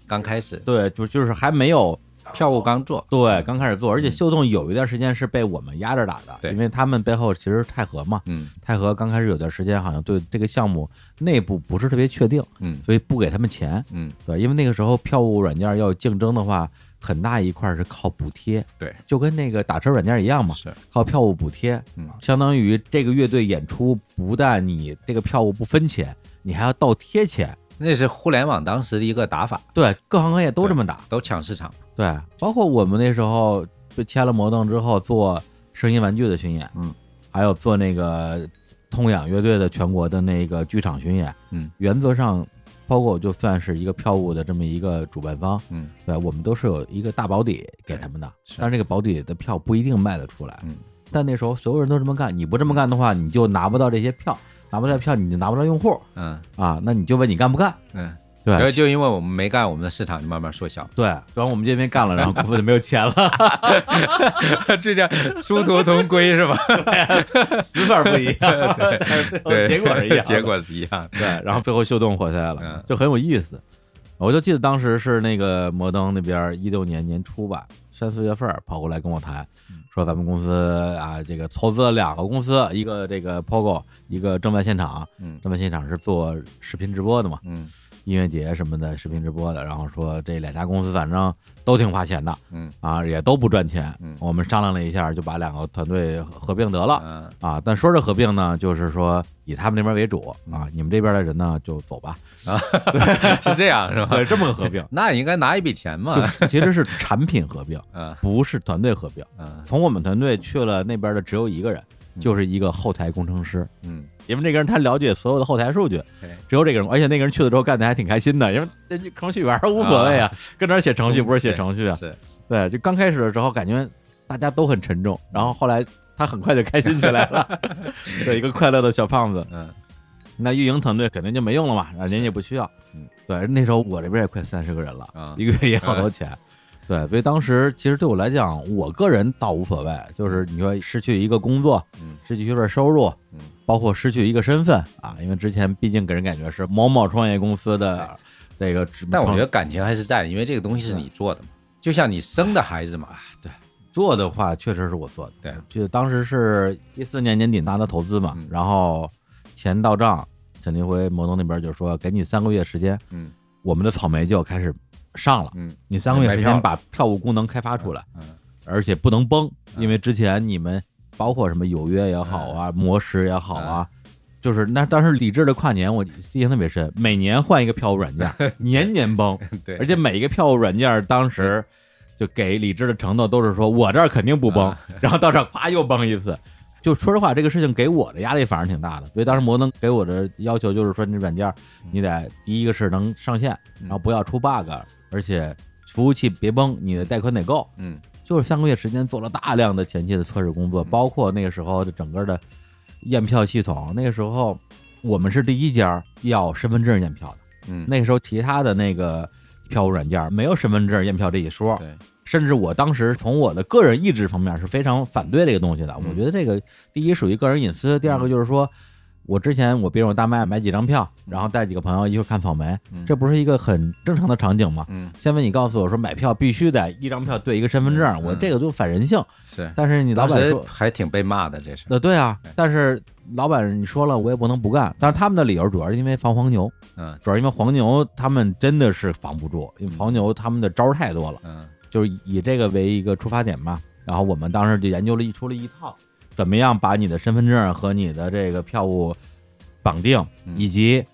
刚开始。对，就就是还没有票务刚做，对刚开始做，而且秀动有一段时间是被我们压着打的，对因为他们背后其实泰和嘛，嗯泰和刚开始有段时间好像对这个项目内部不是特别确定，嗯所以不给他们钱，嗯，对，因为那个时候票务软件要竞争的话，很大一块是靠补贴，对，就跟那个打车软件一样嘛，是，靠票务补贴，嗯相当于这个乐队演出，不但你这个票务不分钱，你还要倒贴钱。那是互联网当时的一个打法，对，各行各业都这么打。都抢市场。对，包括我们那时候被签了摩登之后，做声音玩具的巡演，嗯，还有做那个痛仰乐队的全国的那个剧场巡演，嗯，原则上，包括我就算是一个票务的这么一个主办方，嗯。对，我们都是有一个大保底给他们的，是。但是这个保底的票不一定卖得出来。嗯，但那时候所有人都这么干，你不这么干的话，你就拿不到这些票，拿不到票你就拿不到用户。嗯。啊，那你就问你干不干？嗯，然后对就因为我们没干，我们的市场就慢慢缩小。对，然后我们这边干了，然后公司就没有钱了，这叫殊途同归是吧？死法不一样，对，结果是一样，结果是一样。对，然后最后秀动活下来了嗯，就很有意思。我就记得当时是那个摩登那边一六年年初吧，三四月份跑过来跟我谈，嗯说咱们公司啊，这个投资了两个公司，一个这个 POGO，一个正在现场，嗯正在现场是做视频直播的嘛，嗯音乐节什么的视频直播的，然后说这两家公司反正都挺花钱的嗯。啊，也都不赚钱嗯，我们商量了一下，就把两个团队合并得了。嗯。啊，但说是合并呢，就是说以他们那边为主嗯。啊，你们这边的人呢就走吧，啊，是这样是吧？对，这么个合并，那应该拿一笔钱嘛。就其实是产品合并，嗯。不是团队合并。嗯。从我们团队去了那边的只有一个人，就是一个后台工程师，嗯，因为这个人他了解所有的后台数据，只有这个人，而且那个人去了之后干的还挺开心的，因为那程序员无所谓啊，跟这写程序不是写程序啊，是对，就刚开始的时候感觉大家都很沉重，然后后来他很快就开心起来了，对，一个快乐的小胖子。嗯那运营团队肯定就没用了嘛，啊，人也不需要。嗯，对，那时候我这边也快三十个人了，啊一个月也好多钱。对，所以当时其实对我来讲，我个人倒无所谓，就是你说失去一个工作，嗯失去一份收入，嗯包括失去一个身份啊，因为之前毕竟给人感觉是某某创业公司的这个，但我觉得感情还是在，因为这个东西是你做的嘛，就像你生的孩子嘛。对，做的话确实是我做的。对就当时是一四年年底拿的投资嘛，嗯然后钱到账，陈立辉摩登那边就说给你三个月时间，嗯我们的草莓就要开始上了。嗯你三个月时间把票务功能开发出来，嗯而且不能崩，嗯。因为之前你们包括什么有约也好啊，魔石也好啊，就是那当时理智的跨年，我印象特别深，每年换一个票务软件，年年崩，对，而且每一个票务软件当时就给理智的承诺都是说我这儿肯定不崩啊，然后到这儿啪又崩一次。就说实话，这个事情给我的压力反而挺大的，所以当时摩登给我的要求就是说，你软件你得第一个是能上线，然后不要出 bug，而且服务器别崩，你的带宽得够。嗯就是三个月时间做了大量的前期的测试工作，嗯包括那个时候的整个的验票系统。那个时候我们是第一家要身份证验票的，嗯，那个时候其他的那个票务软件没有身份证验票这一说。对，甚至我当时从我的个人意志方面是非常反对这个东西的。嗯我觉得这个第一属于个人隐私，第二个就是说，我之前我比如我大麦买几张票，然后带几个朋友一块儿看草莓，嗯这不是一个很正常的场景吗？嗯现在你告诉我说买票必须得一张票对一个身份证，嗯我这个就反人性。是，但是你老板说，还挺被骂的，这是。呃，对啊，但是老板你说了，我也不能不干。但是他们的理由主要是因为防黄牛，嗯主要是因为黄牛他们真的是防不住，因为黄牛他们的招儿太多了。嗯就是以这个为一个出发点嘛。然后我们当时就研究了一出了一套，怎么样把你的身份证和你的这个票务绑定，嗯以及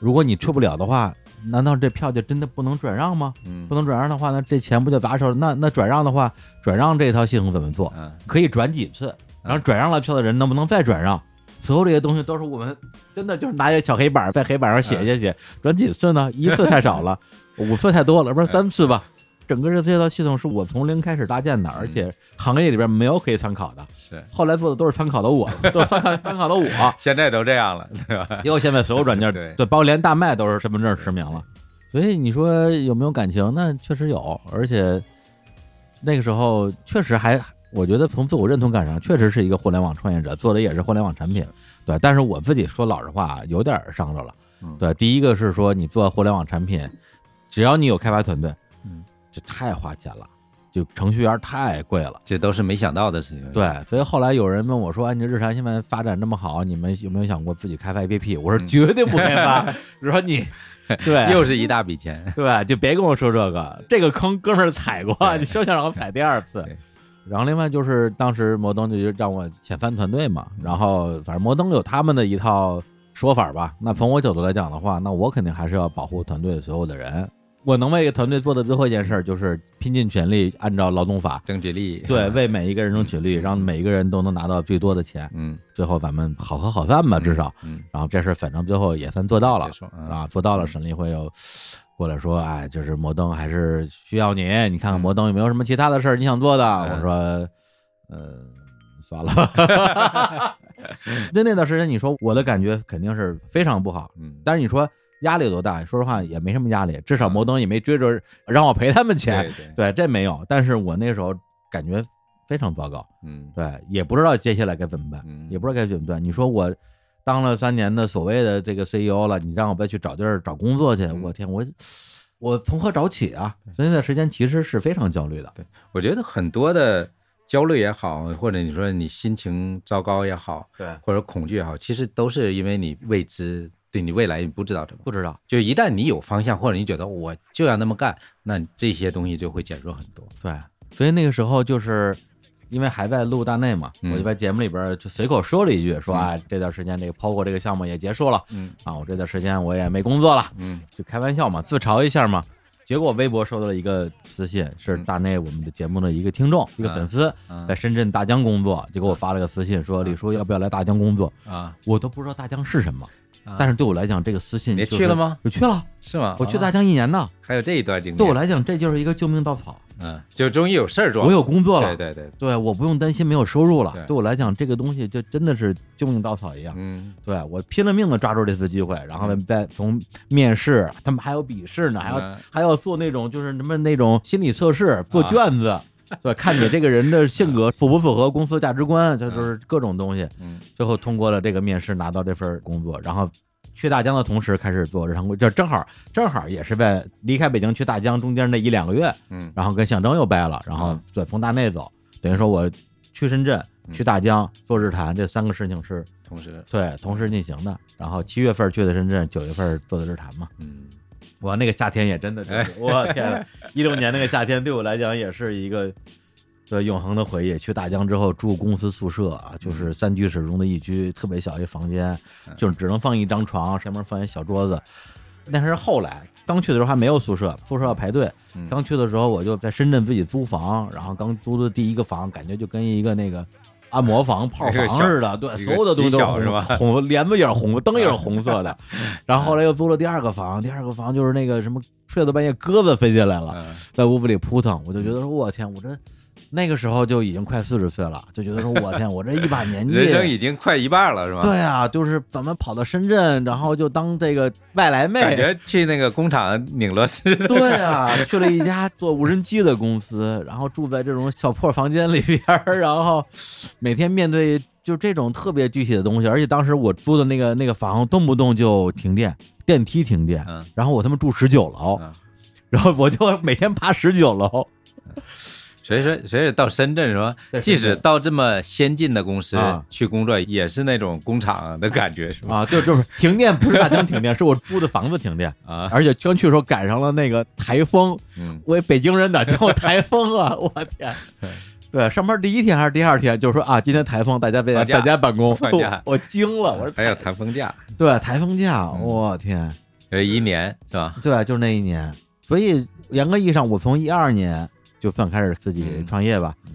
如果你去不了的话，难道这票就真的不能转让吗？嗯不能转让的话，那这钱不就砸手了？那那转让的话，转让这套系统怎么做？嗯可以转几次？然后转让了票的人能不能再转让？所有这些东西都是我们真的就是拿一个小黑板在黑板上写写写，转几次呢？一次太少了，五次太多了，不是三次吧？整个这这套系统是我从零开始搭建的，而且行业里边没有可以参考的。是，后来做的都是参考的我，都是参考 参考的我。现在都这样了，对吧？因为现在所有软件对 对，包括连大麦都是身份证实名了。所以你说有没有感情？那确实有，而且那个时候确实还，我觉得从自我认同感上，确实是一个互联网创业者，做的也是互联网产品。对，但是我自己说老实话，有点伤着了。嗯对，第一个是说你做互联网产品，只要你有开发团队，嗯，就太花钱了，就程序员太贵了。这都是没想到的事情。对，所以后来有人问我说：“哎，你日产现在发展这么好，你们有没有想过自己开发 APP？” 我说：“嗯绝对不开发。我说你，对，又是一大笔钱。对，就别跟我说这个，这个坑哥们儿踩过，你休想让我踩第二次。然后另外就是当时摩登就让我遣返团队嘛，然后反正摩登有他们的一套说法吧。那从我角度来讲的话，那我肯定还是要保护团队所有的人。我能为一个团队做的最后一件事儿，就是拼尽全力按照劳动法，争取利益。对，为每一个人争取利益，让每一个人都能拿到最多的钱。嗯，最后咱们好合好散吧，至少。嗯，然后这事儿反正最后也算做到了啊，做到了。沈立会又过来说，哎，就是摩登还是需要你，你看看摩登有没有什么其他的事儿你想做的？嗯我说，呃，算了吧。那那段时间，你说我的感觉肯定是非常不好，嗯，但是你说压力有多大？说实话也没什么压力，至少摩登也没追着让我赔他们钱，对对，对，这没有。但是我那时候感觉非常糟糕。嗯，对，也不知道接下来该怎么办，嗯也不知道该怎么办。你说我当了三年的所谓的这个 CEO 了，你让我再去找地儿找工作去，嗯我天，我我从何找起啊？所以那段时间其实是非常焦虑的。我觉得很多的焦虑也好，或者你说你心情糟糕也好，对，或者恐惧也好，其实都是因为你未知，对你未来你不知道怎么。不知道，就一旦你有方向，或者你觉得我就要那么干，那这些东西就会减弱很多。对，所以那个时候就是。因为还在录大内嘛，嗯我就在节目里边就随口说了一句，说啊，这段时间这个 POGO 这个项目也结束了嗯啊，我这段时间我也没工作了，嗯就开玩笑嘛，自嘲一下嘛。结果微博收到了一个私信，是大内我们的节目的一个听众，一个粉丝，嗯在深圳大疆工作，就给我发了个私信说：“李叔要不要来大疆工作啊，？”我都不知道大疆是什么，啊但是对我来讲，这个私信你去了吗？我去了，是吗？我去大啊疆一年呢。还有这一段经历，对我来讲，这就是一个救命稻草。嗯，就终于有事儿做，我有工作了，对对对，对，我不用担心没有收入了对。我来讲，这个东西就真的是救命稻草一样。嗯对我拼了命的抓住这次机会，然后呢，再从面试，他们还有笔试呢，还要嗯还要做那种就是什么那种心理测试，做卷子，对，看你这个人的性格符不符合公司价值观，这就是各种东西。嗯最后通过了这个面试，拿到这份工作，然后去大疆的同时开始做日常工，就正好正好也是在离开北京去大疆中间那一两个月，嗯然后跟象征又掰了，然后嗯对从大内走，等于说我去深圳、嗯去大疆做日坛这三个事情是同时对同时进行的。然后七月份去的深圳，九月份做的日坛嘛。嗯我那个夏天也真的就是，我天呐，一六年那个夏天对我来讲也是一个对永恒的回忆。去大疆之后住公司宿舍啊，就是三居室中的一居，特别小一房间，就是只能放一张床，上面放一小桌子。但是后来刚去的时候还没有宿舍，宿舍要排队。嗯刚去的时候我就在深圳自己租房，然后刚租的第一个房，感觉就跟一个那个按摩房、泡房似的，对，所有的东西都是吧红，红帘子也是红，灯也是红色的。然后后来又租了第二个房，第二个房就是那个什么，睡到半夜鸽子飞进来了，嗯在屋子里扑腾，我就觉得说，我天，我这那个时候就已经快四十岁了，就觉得说，我天，我这一把 年纪，人生已经快一半了，是吧？对啊，就是咱们跑到深圳，然后就当这个外来妹，感觉去那个工厂拧螺丝。对啊，去了一家做无人机的公司，然后住在这种小破房间里边，然后每天面对就这种特别具体的东西，而且当时我租的那个那个房动不动就停电，电梯停电，嗯然后我他妈住十九楼，嗯然后我就每天爬十九楼，所以说，所以到深圳说在，即使到这么先进的公司啊。去工作，也是那种工厂的感觉，是吧？啊，就就是停电不是大灯停电，是我租的房子停电，啊，而且刚去的时候赶上了那个台风，嗯，我北京人哪见过台风啊！我天，对，上班第一天还是第二天，就是说啊，今天台风，大家在家 在家办公，放假。我我惊了，我说还有台台风假，对台风假，嗯。我天，这一年是吧？对，就是那一年，所以严格意义上，我从一二年就算开始自己嗯。创业吧，嗯。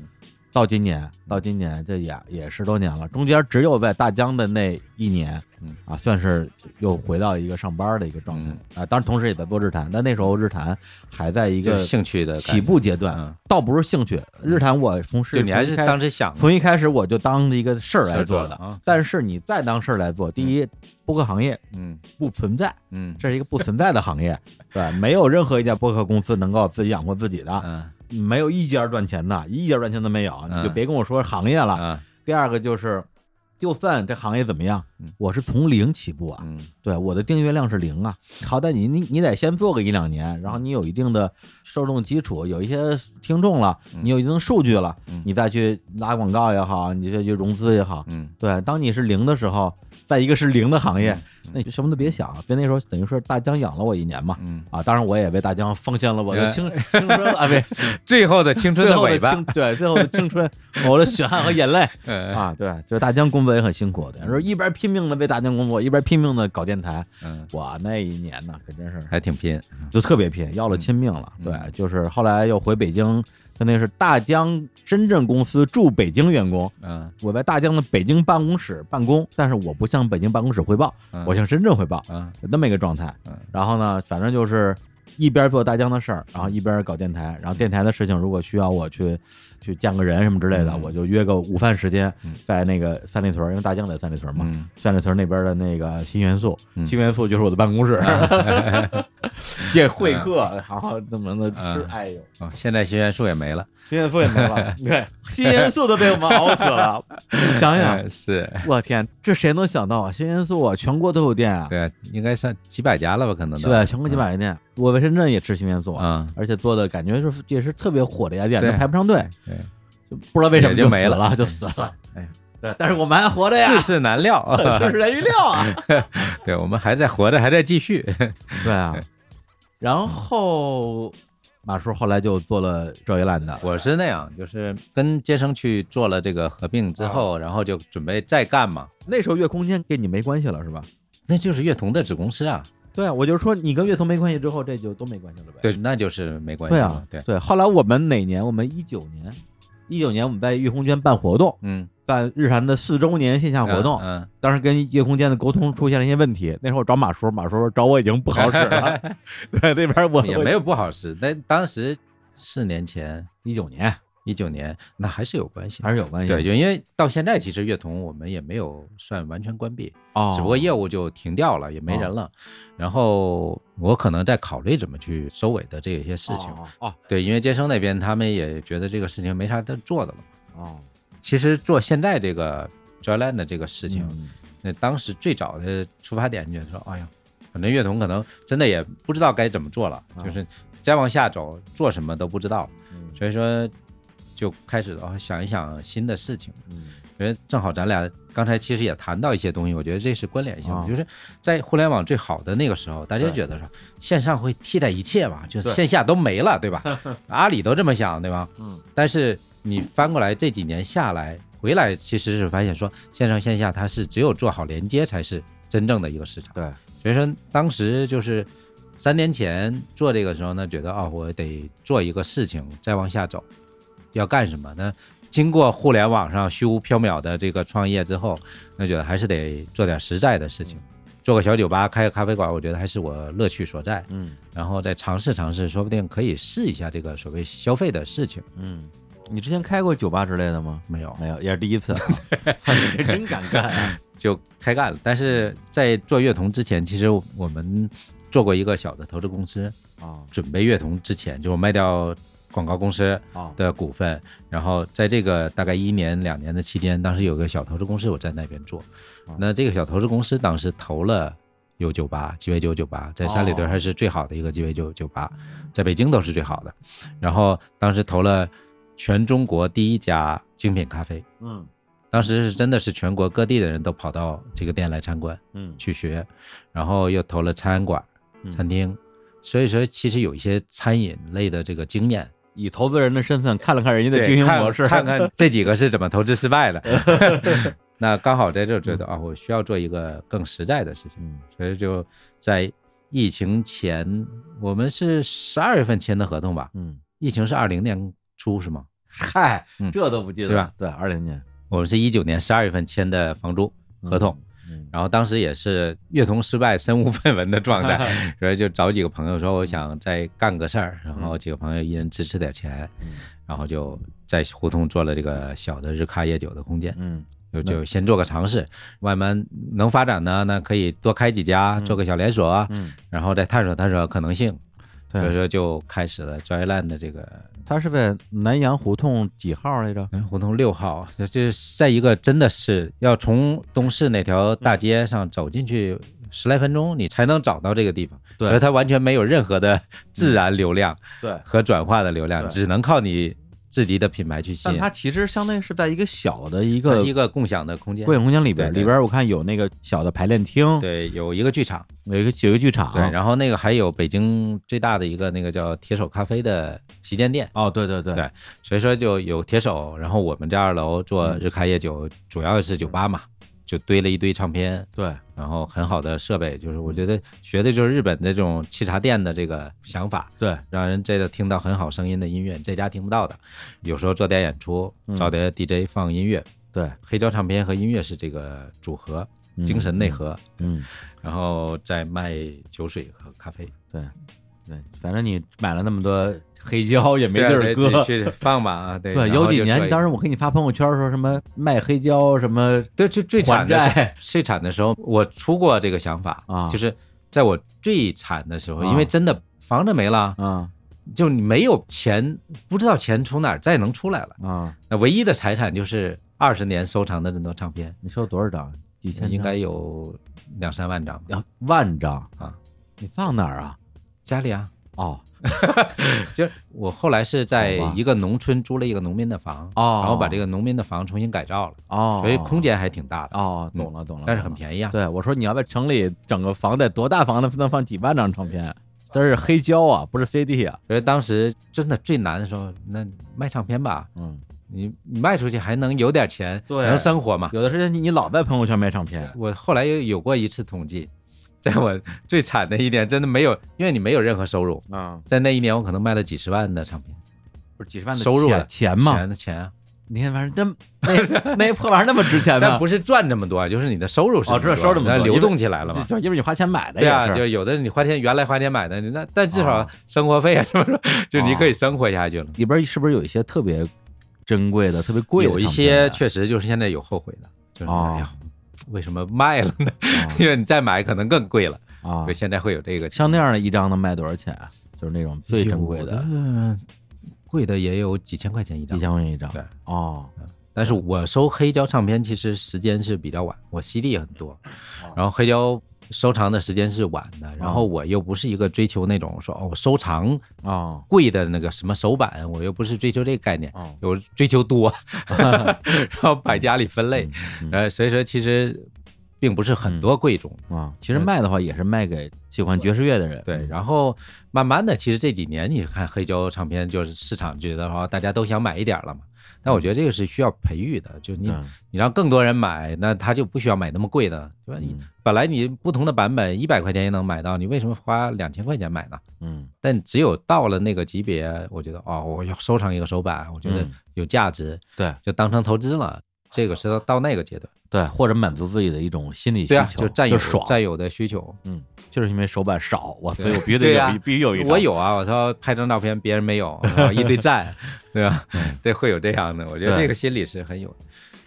到今年，到今年这也也十多年了，中间只有在大疆的那一年嗯。啊，算是又回到一个上班的一个状态嗯。啊，当然同时也在做日坛，但那时候日坛还在一个兴趣的起步阶段，嗯。倒不是兴趣。日坛我从事就你还是当时想从一开始我就当一个事儿来做的事儿做的啊，但是你再当事儿来做，第一，播客行业嗯。不存在，嗯。这是一个不存在的行业，对，没有任何一家播客公司能够自己养活自己的，嗯没有一家赚钱的，一家赚钱都没有，你就嗯别跟我说行业了。啊第二个就是，就算这行业怎么样嗯，我是从零起步啊，嗯。对，我的订阅量是零啊，好歹你你你得先做个一两年，然后你有一定的受众基础，有一些听众了，嗯。你有一定数据了，嗯。你再去拉广告也好，你再去融资也好，嗯。对，当你是零的时候，在一个是零的行业，嗯。那你就什么都别想，所以那时候等于说大疆养了我一年嘛，嗯，啊，当然我也为大疆奉献了我的嗯青 青春啊，不，最后的青春的尾巴，对，最后的青春，我的血汗和眼泪。嗯啊，对，就是大疆工作也很辛苦对，说一边拼命的为大疆工作，一边拼命的搞电台，嗯，我，那一年呢，可真是。还挺拼，就特别拼，要了亲命了。嗯。对，就是后来又回北京，就那是大疆深圳公司驻北京员工，嗯。我在大疆的北京办公室办公，但是我不向北京办公室汇报，嗯。我向深圳汇报，嗯。有那么一个状态。嗯。然后呢，反正就是一边做大疆的事儿，然后一边搞电台，然后电台的事情如果需要我去去见个人什么之类的，嗯。我就约个午饭时间嗯，在那个三里屯，因为大疆在三里屯嘛，嗯。三里屯那边的那个新元素，嗯。新元素就是我的办公室，借会客，然后怎么的吃嗯，哎呦，哦，现在新元素也没了，新元素也没了，对，新元素都被我们熬死了，你 想想哎，是，我天，这谁能想到啊？新元素啊，全国都有店啊，对，应该上几百家了吧？可能对，全国几百家店，我在深圳也吃新元素啊，嗯，而且做的感觉是也是特别火的一家店，排不上队，对，就不知道为什么就没了就死了。哎，对，但是我们还活着呀，世事难料，世事难预料啊。对，我们还在活着，还在继续，对啊，然后马叔后来就做了赵一烂的，我是那样，就是跟接生去做了这个合并之后，然后就准备再干嘛，那时候月空间跟你没关系了是吧？那就是月童的子公司啊，对啊，我就是说你跟月童没关系之后，这就都没关系了呗。对，那就是没关系对了，啊，对，对。后来我们哪年？我们一九年，一九年我们在月空间办活动，嗯，办日韩的四周年线下活动。嗯，当时跟夜空间的沟通出现了一些问题，那时候我找马叔，马叔说找我已经不好使了。对，那边我嗯也没有不好使，但当时四年前，一九年一九年，那还是有关系，还是有关系。对，就因为到现在其实乐童我们也没有算完全关闭，哦，只不过业务就停掉了，也没人了。然后我可能在考虑怎么去收尾的这些事情。哦哦对，因为接生那边他们也觉得这个事情没啥的做的了。哦，其实做现在这个 Joyland 的这个事情，嗯那当时最早的出发点就是说，哎呀，可能乐童可能真的也不知道该怎么做了，啊就是再往下走做什么都不知道，嗯所以说就开始哦想一想新的事情。嗯因为正好咱俩刚才其实也谈到一些东西，我觉得这是关联性的，啊就是在互联网最好的那个时候，大家觉得说线上会替代一切嘛，就是线下都没了，对吧？阿里都这么想，对吧？嗯但是你翻过来这几年下来回来，其实是发现说线上线下它是只有做好连接才是真正的一个市场。对，所以说当时就是三年前做这个时候呢，觉得哦，我得做一个事情再往下走，要干什么？那经过互联网上虚无缥缈的这个创业之后，那觉得还是得做点实在的事情，做个小酒吧，开个咖啡馆，我觉得还是我乐趣所在。嗯然后再尝试尝试，说不定可以试一下这个所谓消费的事情。嗯，你之前开过酒吧之类的吗？没有，没有，也是第一次啊。你这真敢干啊！就开干了。但是在做乐童之前，其实我们做过一个小的投资公司，啊准备乐童之前，就卖掉广告公司啊。的股份，然后在这个大概一年两年的期间，当时有个小投资公司我在那边做。啊，那这个小投资公司当时投了。有酒吧，鸡尾酒酒吧在三里屯哦还是最好的一个鸡尾酒酒吧，在北京都是最好的。然后当时投了全中国第一家精品咖啡，嗯。当时是真的是全国各地的人都跑到这个店来参观嗯。去学，然后又投了餐馆、嗯。餐厅，所以说其实有一些餐饮类的这个经验。以投资人的身份看了看人家的经营模式，看看 这几个是怎么投资失败的。那刚好在这儿觉得啊，我需要做一个更实在的事情，嗯所以就在疫情前，我们是十二月份签的合同吧？嗯，疫情是二零年初是吗？嗨，嗯这都不记得对吧？对，二零年我们是一九年十二月份签的房租合同。，嗯然后当时也是乐童失败、身无分文的状态，所以就找几个朋友说，我想再干个事儿，然后几个朋友一人支持点钱，嗯然后就在胡同做了这个小的日咖夜酒的空间，嗯就就先做个尝试，慢慢能发展呢，那可以多开几家，做个小连锁，嗯，然后再探索探索可能性，所以，说就开始了 Joyland 的这个他是在南阳胡同几号来着？南洋，胡同六号，这这是在一个真的是要从东市那条大街上走进去十来分钟，你才能找到这个地方。对所以它完全没有任何的自然流量对，和转化的流量，只能靠你自己的品牌去吸引。但它其实相当于是在一个小的一它个是一个共享的空间。共享空间里边，对对。里边我看有那个小的排练厅，对，有一个剧场，有一个有一个剧场，对，然后那个还有北京最大的一个那个叫铁手咖啡的旗舰店。哦，对对对。对所以说就有铁手，然后我们这二楼做嗯。日开夜酒，主要是酒吧嘛，就堆了一堆唱片，对，然后很好的设备，就是我觉得学的就是日本这种沏茶店的这个想法，对，让人这个听到很好声音的音乐，在家听不到的。有时候做点演出，嗯找点 DJ 放音乐，对，黑胶唱片和音乐是这个组合，嗯精神内核，嗯，然后再卖酒水和咖啡，对对，反正你买了那么多黑胶也没地儿搁。去放吧啊，对对，有几年，当时我给你发朋友圈说什么卖黑胶什么，对最最惨的最惨的时候，我出过这个想法啊就是在我最惨的时候，啊因为真的房子没了。啊就你没有钱，不知道钱从哪儿再能出来了。啊，那唯一的财产就是二十年收藏的这么多唱片，你收多少张？几千？应该有两三万张吧。要万张啊！你放哪儿啊？家里啊，哦 就是我后来是在一个农村租了一个农民的房，哦，然后把这个农民的房重新改造了，哦，所以空间还挺大的，哦，懂了懂了，但是很便宜啊。对，我说你要在城里整个房得多大房子能放几万张唱片？这是黑胶啊，不是 CD 啊。所以当时真的最难的时候，那卖唱片吧，嗯，你你卖出去还能有点钱，对能生活嘛。有的时候你你老在朋友圈卖唱片，我后来有有过一次统计，在我最惨的一年，真的没有，因为你没有任何收入，啊，在那一年我可能卖了几十万的唱片，不是几十万的收入了钱钱嘛？钱的钱啊，你看，反正真那那破玩意儿那么值钱呢？但不是赚这么多，就是你的收入是哦知道收入这么多流动起来了嘛。就因为你花钱买的对啊，就有的你花钱原来花钱买的，那但至少哦生活费啊 什么什么，就你可以生活下去了。里边是不是有一些特别珍贵的、特别贵的？有一些确实就是现在有后悔的，就是哦哎呀，为什么卖了呢？啊。因为你再买可能更贵了，啊。现在会有这个像那样的一张能卖多少钱啊？就是那种最珍贵的，的，贵的也有几千块钱一张。几。千块钱一张。对，哦，但是我收黑胶唱片其实时间是比较晚，我 CD 也很多，然后黑胶收藏的时间是晚的，然后我又不是一个追求那种说哦我收藏啊，贵的那个什么手板，我又不是追求这个概念，哦，有追求多，然后摆家里分类，嗯呃，所以说其实并不是很多贵重。啊，其实卖的话也是卖给喜欢爵士乐的人。对，然后慢慢的，其实这几年你看黑胶唱片，就是市场觉得话，大家都想买一点了嘛，但我觉得这个是需要培育的，就你对你让更多人买，那他就不需要买那么贵的，对吧？你嗯本来你不同的版本一百块钱也能买到，你为什么花两千块钱买呢？嗯但只有到了那个级别，我觉得哦，我要收藏一个手板，我觉得嗯有价值，对就当成投资了。这个是到到那个阶段，对，或者满足自己的一种心理需对啊，求，就占有爽，占有的需求。嗯，就是因为手板少，我所以我必须得有一，必须有一，我有啊，我说拍张照片别人没有，一堆赞，对吧？对，会有这样的，我觉得这个心理是很有的。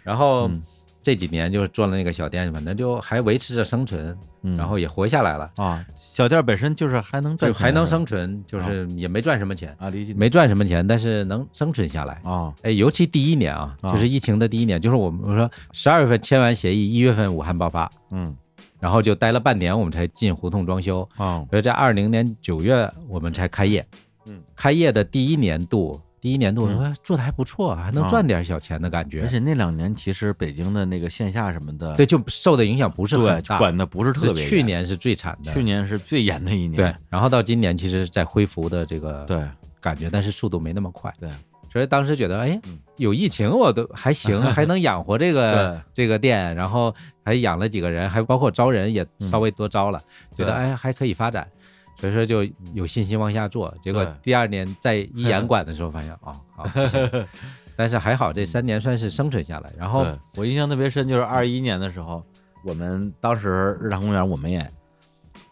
然后嗯这几年就是做了那个小店，反正就还维持着生存，嗯，然后也活下来了，啊，小店本身就是还能就还能生存，就是也没赚什么钱，啊，理解。没赚什么钱，但是能生存下来。啊，哎，尤其第一年啊，啊。就是疫情的第一年，就是我们我说十二月份签完协议，一月份武汉爆发，嗯。然后就待了半年，我们才进胡同装修。啊，所以在二零年九月我们才开业。嗯，开业的第一年度，第一年度嗯。哎做的还不错，还能啊。赚点小钱的感觉。而。且那两年其实北京的那个线下什么的，对，就受的影响不是对很，大。管的不是特别，去年是最惨的，去年是最严的一年，对，然后到今年其实在恢复的这个对。感觉，但是速度没那么快。对，所以当时觉得，哎嗯，有疫情我都还行，还能养活这个这个店，然后还养了几个人，还包括招人也稍微多招了，觉得对。哎还可以发展，所以说就有信心往下做。结果第二年在一严管的时候发现，哦，好，但是还好这三年算是生存下来。然后我印象特别深，就是二一年的时候，我们当时日坛公园，我们也。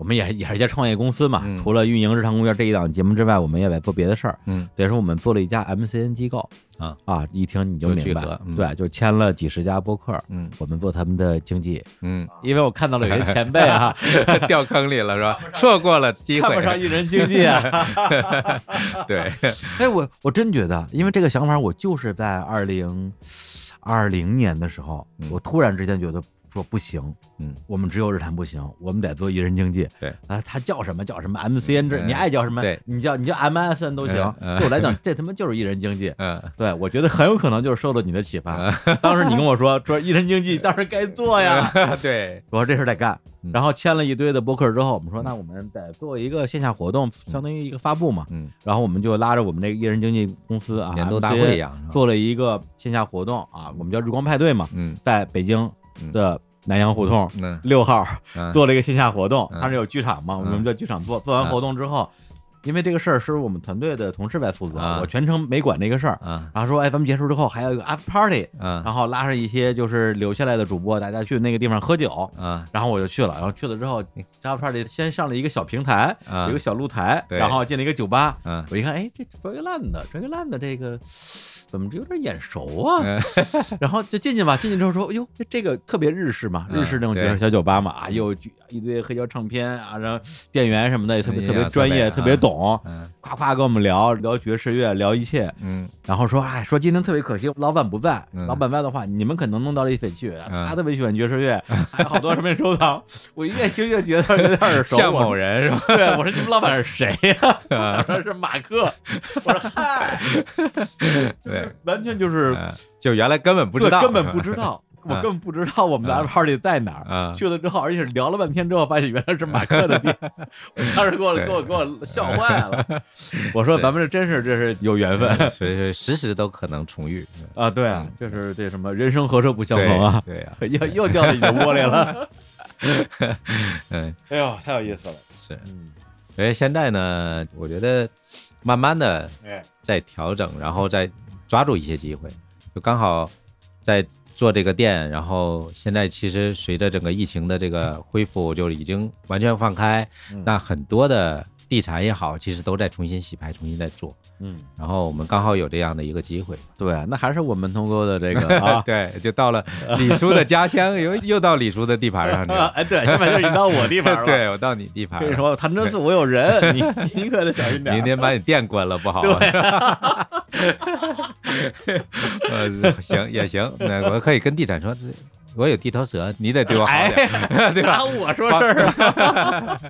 我们也也是一家创业公司嘛，嗯。除了运营日常公园这一档节目之外，我们也在做别的事儿。嗯，等于说我们做了一家 MCN 机构。啊。啊，一听你就就明白。聚合，嗯。对，就签了几十家播客，嗯。我们做他们的经纪。嗯，因为我看到了有些前辈啊，掉坑里了是吧？错过了机会，看不上艺人经济啊。对，哎，我我真觉得，因为这个想法，我就是在二零二零年的时候，嗯。我突然之间觉得说不行，嗯，我们只有日坛不行，我们得做艺人经济。对啊，他叫什么叫什么 MCN 制，嗯你爱叫什么，对你叫你叫 MSN 都行。对我来讲，这他妈就是艺人经济。嗯对，我觉得很有可能就是受到你的启发。当时你跟我说说艺人经济，当时该做呀。对，我说这事儿得干嗯，然后签了一堆的博客之后，我们说那我们得做一个线下活动，相当于一个发布嘛。嗯，然后我们就拉着我们这个艺人经纪公司啊，年度大会一样，做了一个线下活动啊，我们叫日光派对嘛，嗯在北京的南洋胡同嗯六号嗯。做了一个线下活动，嗯。它是有剧场嘛，我嗯们在剧场做，做完活动之后，因为这个事儿是我们团队的同事在负责，啊我全程没管这个事儿。啊然后说，哎，咱们结束之后还有一个 after party，啊然后拉上一些就是留下来的主播，大家去那个地方喝酒。啊然后我就去了，然后去了之后，after party 先上了一个小平台，啊有一个小露台，然后进了一个酒吧，嗯。我一看，哎，这卓越烂的，卓越烂的这个怎么有点眼熟啊？嗯 然后就进去吧，进去之后说，哎呦，这这个特别日式嘛，嗯日式那种爵士小酒吧嘛，啊，又一堆黑胶唱片啊，然后店员什么的也特别嗯特别专业，特别懂，嗯夸夸跟我们聊聊爵士乐，聊一切。嗯然后说，哎，说今天特别可惜，老板不在。嗯老板在的话，你们可能弄到了一匪去。嗯他特别喜欢爵士乐，还有好多什么收藏。我越听越觉得有点耳熟。像某人是吧？对，我说你们老板是谁呀、他说是马克。我说嗨，对，完全就是嗯就原来根本不知道，根本不知道。我根本不知道我们的嗯 party 在哪儿，嗯去了之后，而且是聊了半天之后，发现原来是马克的店，我当时给我给我给我笑坏了。我说咱们这真是这是有缘分所以说时时都可能重遇。啊！对啊，就是这什么人生何处不相逢啊，对呀，又又掉到你的窝里了。嗯哎呦，太有意思了。是。嗯，所以现在呢，我觉得慢慢的哎，在调整，然后再抓住一些机会，就刚好在做这个店，然后现在其实随着整个疫情的这个恢复，就已经完全放开，嗯。那很多的地产也好，其实都在重新洗牌，重新在做，嗯，然后我们刚好有这样的一个机会，对，那还是我们通过的这个 啊。对，就到了李叔的家乡，又又到李叔的地盘上去了，哎，对，现在就是你到我地盘了。对我到你地盘了，跟你说，潭柘寺我有人，你你可得小心点。明天把你店关了不好。呃，行也行，那我可以跟地产说，这我有地头蛇，你得对我好点，对吧？我说事儿啊。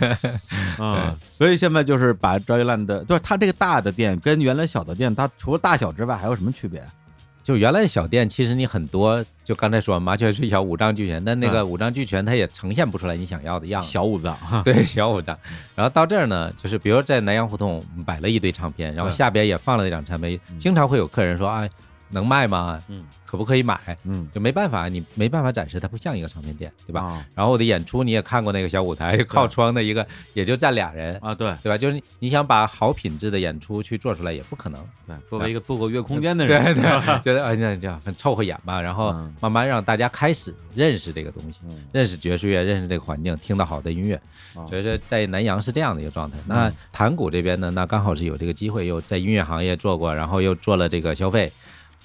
嗯，所以现在就是把赵一烂的，就是它这个大的店跟原来小的店，它除了大小之外还有什么区别？就原来小店，其实你很多，就刚才说麻雀虽小五脏俱全，但那个五脏俱全它也呈现不出来你想要的样子。小五脏，对小五脏，然后到这儿呢，就是比如在南阳胡同摆了一堆唱片，然后嗯下边也放了那张唱片，嗯经常会有客人说，哎，能卖吗？嗯可不可以买？嗯，就没办法，你没办法展示，它不像一个唱片店，对吧？吧？然后我的演出你也看过那个小舞台，靠窗的一个，也就站俩人，啊，对对吧？就是你你想把好品质的演出去做出来，也不可能。对，作为一个做过月空间的人，对对，觉得哎那这样凑合演吧，然后嗯慢慢让大家开始认识这个东西，嗯认识爵士乐，认识这个环境，听到好的音乐。哦所以说在南阳是这样的一个状态。那盘古这边呢，那刚好是有这个机会，又在音乐行业做过，然后又做了这个消费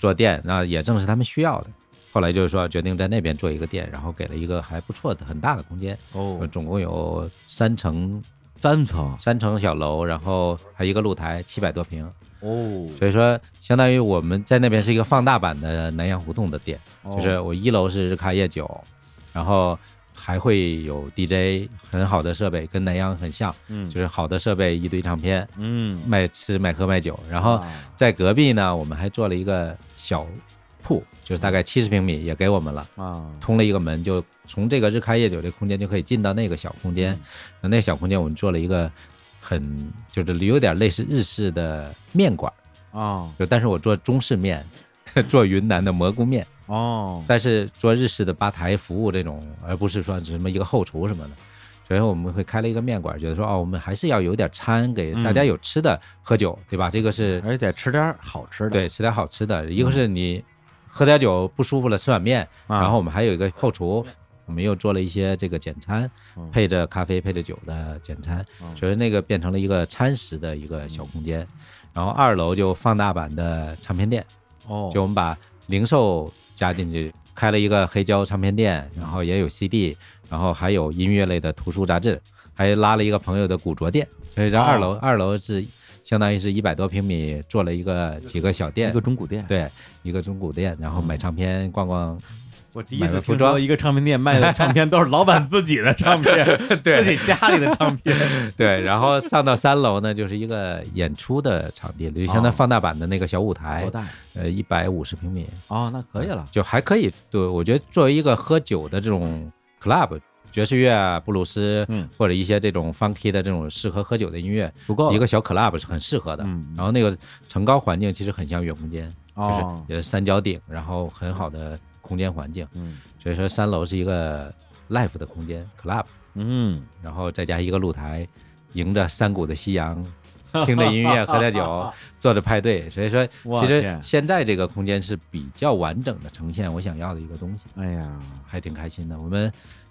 做店，那也正是他们需要的。后来就是说决定在那边做一个店，然后给了一个还不错的很大的空间，哦，总共有三层。三层。三层小楼，然后还一个露台，七百多平。哦，所以说，相当于我们在那边是一个放大版的南阳胡同的店，哦。就是我一楼是日咖夜酒，然后还会有 DJ 很好的设备，跟南洋很像，嗯，就是好的设备，一堆唱片，嗯，卖吃卖喝卖酒。然后啊在隔壁呢，我们还做了一个小铺，就是大概七十平米，也给我们了。啊，通了一个门，就从这个日开夜酒这空间就可以进到那个小空间。那那小空间我们做了一个很就是有点类似日式的面馆。啊就但是我做中式面，做云南的蘑菇面，哦，但是做日式的吧台服务这种，而不是说什么一个后厨什么的。所以我们会开了一个面馆，觉得说哦，我们还是要有点餐给大家有吃的喝酒，对吧？这个是而且得吃点好吃的，对吃点好吃的，一个是你喝点酒不舒服了，吃碗面，啊，然后我们还有一个后厨，我们又做了一些这个简餐，嗯。配着咖啡配着酒的简餐，嗯。所以那个变成了一个餐食的一个小空间。然后二楼就放大版的唱片店，哦，就我们把零售加进去，开了一个黑胶唱片店，然后也有 CD，然后还有音乐类的图书杂志，还拉了一个朋友的古着店。所以这二楼，哦二楼是相当于是一百多平米，做了一个几个小店一个，中古店，对，一个中古店，然后买唱片，逛逛。我第一次听说一个唱片店卖的唱片都是老板自己的 唱片，对自己家里的唱片，对，然后上到三楼呢，就是一个演出的场地，就相当于哦放大版的那个小舞台多，大？呃，一百五十平米，哦，那可以了，就还可以。对，我觉得作为一个喝酒的这种 club，爵士乐啊、布鲁斯，嗯，或者一些这种 funky 的这种适合喝酒的音乐，足够一个小 club 是很适合的。嗯然后那个层高环境其实很像月空间，就是哦，也是三角顶，然后很好的空间环境。嗯所以说三楼是一个 life 的空间 club。嗯，然后再加一个露台，迎着山谷的夕阳，听着音乐，喝点酒，做着派对。所以说，其实现在这个空间是比较完整的呈现我想要的一个东西，哎呀，还挺开心的。我们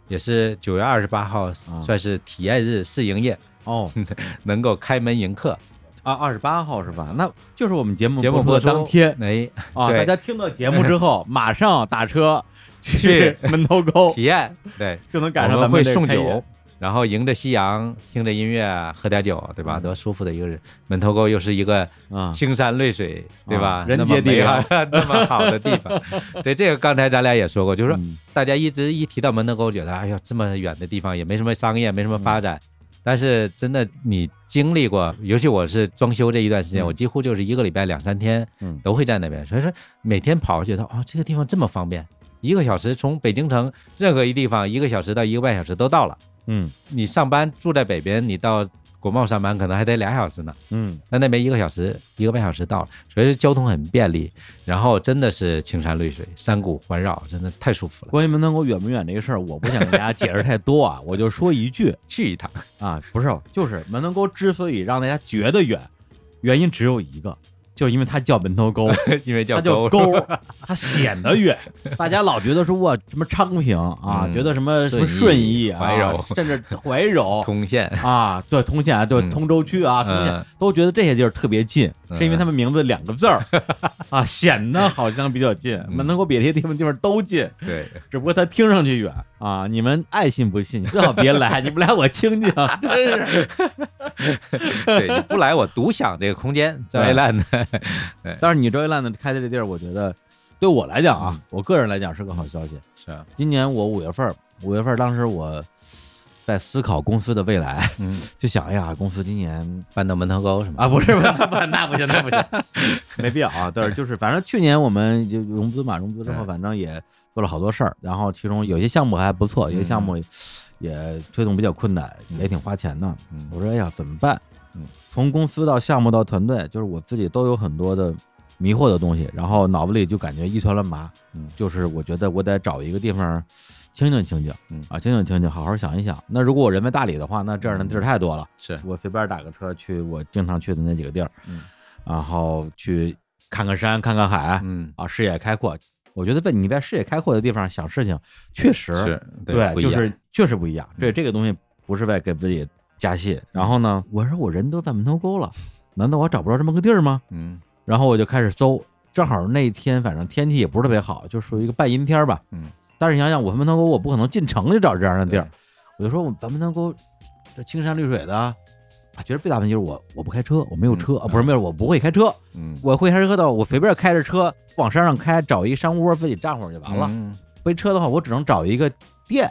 也是九月二十八号算是体验日试营业，哦 能够开门迎客。啊，二十八号是吧？那就是我们节目节目播出的当天哎，啊，大家听到节目之后，马上打车去去 门头沟，体验对，就能我赶上咱们会送酒。然后迎着夕阳，听着音乐，喝点酒，对吧？嗯多舒服的一个人。门头沟又是一个啊，青山绿水，对吧啊？人杰地灵 那么好的地方。对，这个刚才咱俩也说过，就是说嗯大家一直一提到门头沟，觉得哎呀，这么远的地方也没什么商业，没什么发展。但是真的，你经历过，尤其我是装修这一段时间，嗯我几乎就是一个礼拜两三天嗯都会在那边，所以说每天跑，觉得哦，这个地方这么方便，一个小时从北京城任何一地方一个小时到一个半小时都到了。嗯你上班住在北边，你到国贸上班可能还得俩小时呢。嗯那那边一个小时、一个半小时到了，所以交通很便利，然后真的是青山绿水、山谷环绕，真的太舒服了。关于门头沟远不远这个事儿，我不想给大家解释太多啊，我就说一句去一趟，啊，不是，就是门头沟之所以让大家觉得远，原因只有一个，就是因为它叫门头沟，因为叫它叫沟，沟，它显得远。大家老觉得说哇，什么昌平啊，嗯觉得什么什么顺顺义义啊、怀柔。甚至怀柔。通县，啊，对，通县啊，对，嗯。通州区啊，通县嗯都觉得这些地儿特别近，嗯。是因为他们名字两个字儿。啊，显得好像比较近。嗯。门头沟比这些地方地方都近，对，只不过它听上去远啊。你们爱信不信，你最好别来，你不来我清静，真是。对，你不来我独享这个空间，赵一烂的，但是你周一烂的开的这地儿，我觉得对我来讲嗯啊，我个人来讲是个好消息。是啊，今年我五月份儿，五月份儿当时我在思考公司的未来，嗯，就想哎呀，公司今年搬到门头沟是吗？啊，不是，那不那不行，那不行，没必要啊。但是就是，反正去年我们就融资嘛，融资之后，嗯反正也做了好多事儿，然后其中有些项目还不错，有些项目也推动比较困难，嗯也挺花钱的。嗯我说哎呀，怎么办？嗯，从公司到项目到团队，就是我自己都有很多的迷惑的东西，然后脑子里就感觉一团乱麻。嗯就是我觉得我得找一个地方清静清静，嗯啊，清静清静，好好想一想。那如果我人在大理的话，那这样的地儿太多了。是，我随便打个车去我经常去的那几个地儿，嗯然后去看看山，看看海，嗯，啊，视野开阔。我觉得在你在视野开阔的地方想事情，确实是，对，就是确实不一样。对嗯这个东西不是在给自己加戏。然后呢，我说我人都在门头沟了，难道我找不着这么个地儿吗？嗯然后我就开始搜，正好那天反正天气也不是特别好，就属于一个半阴天吧。嗯，但是你想想，我门头沟我不可能进城去找这样的地儿，我就说我咱门头沟这青山绿水的啊，觉得最大问题就是我我不开车，我没有车、嗯啊，不是没有，我不会开车，嗯，我会开车的，我随便开着车往山上开，找一山窝自己站会儿就完了。嗯没车的话，我只能找一个店，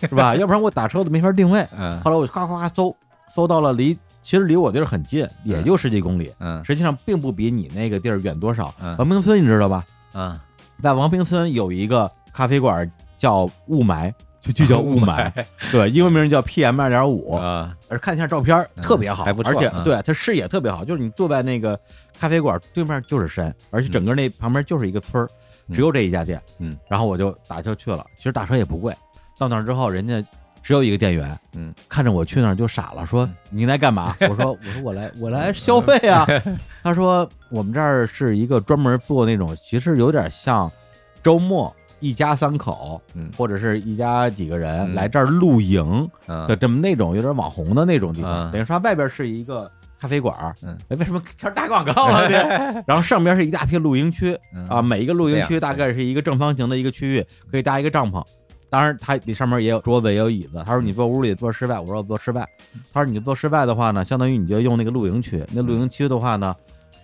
是吧？要不然我打车都没法定位。嗯后来我就咔咔咔搜，搜到了离其实离我地儿很近，也就十几公里，嗯实际上并不比你那个地儿远多少。嗯王平村你知道吧？嗯，在王平村有一个咖啡馆叫雾霾，就就叫 雾霾，对，英文名叫 PM 二点五，啊，而看一下照片特别好，而且嗯对它视野特别好，就是你坐在那个咖啡馆对面就是山，而且整个那旁边就是一个村只有这一家店。嗯，然后我就打车去了，其实打车也不贵。到那儿之后，人家只有一个店员，嗯，看着我去那儿就傻了，说嗯你来干嘛？我说我说我来我来消费啊。他说我们这儿是一个专门做那种，其实有点像周末一家三口，嗯或者是一家几个人嗯来这儿露营。嗯的这么那种有点网红的那种地方，嗯等于说外边是一个咖啡馆儿，嗯哎为什么开始打广告了呢？然后上边是一大片露营区嗯啊，每一个露营区大概是一个正方形的一个区域，可以搭一个帐篷。当然，它里上面也有桌子，也有椅子。他说你坐屋里，坐室外。我说我坐室外。他说你坐室外的话呢，相当于你就用那个露营区。那露营区的话呢，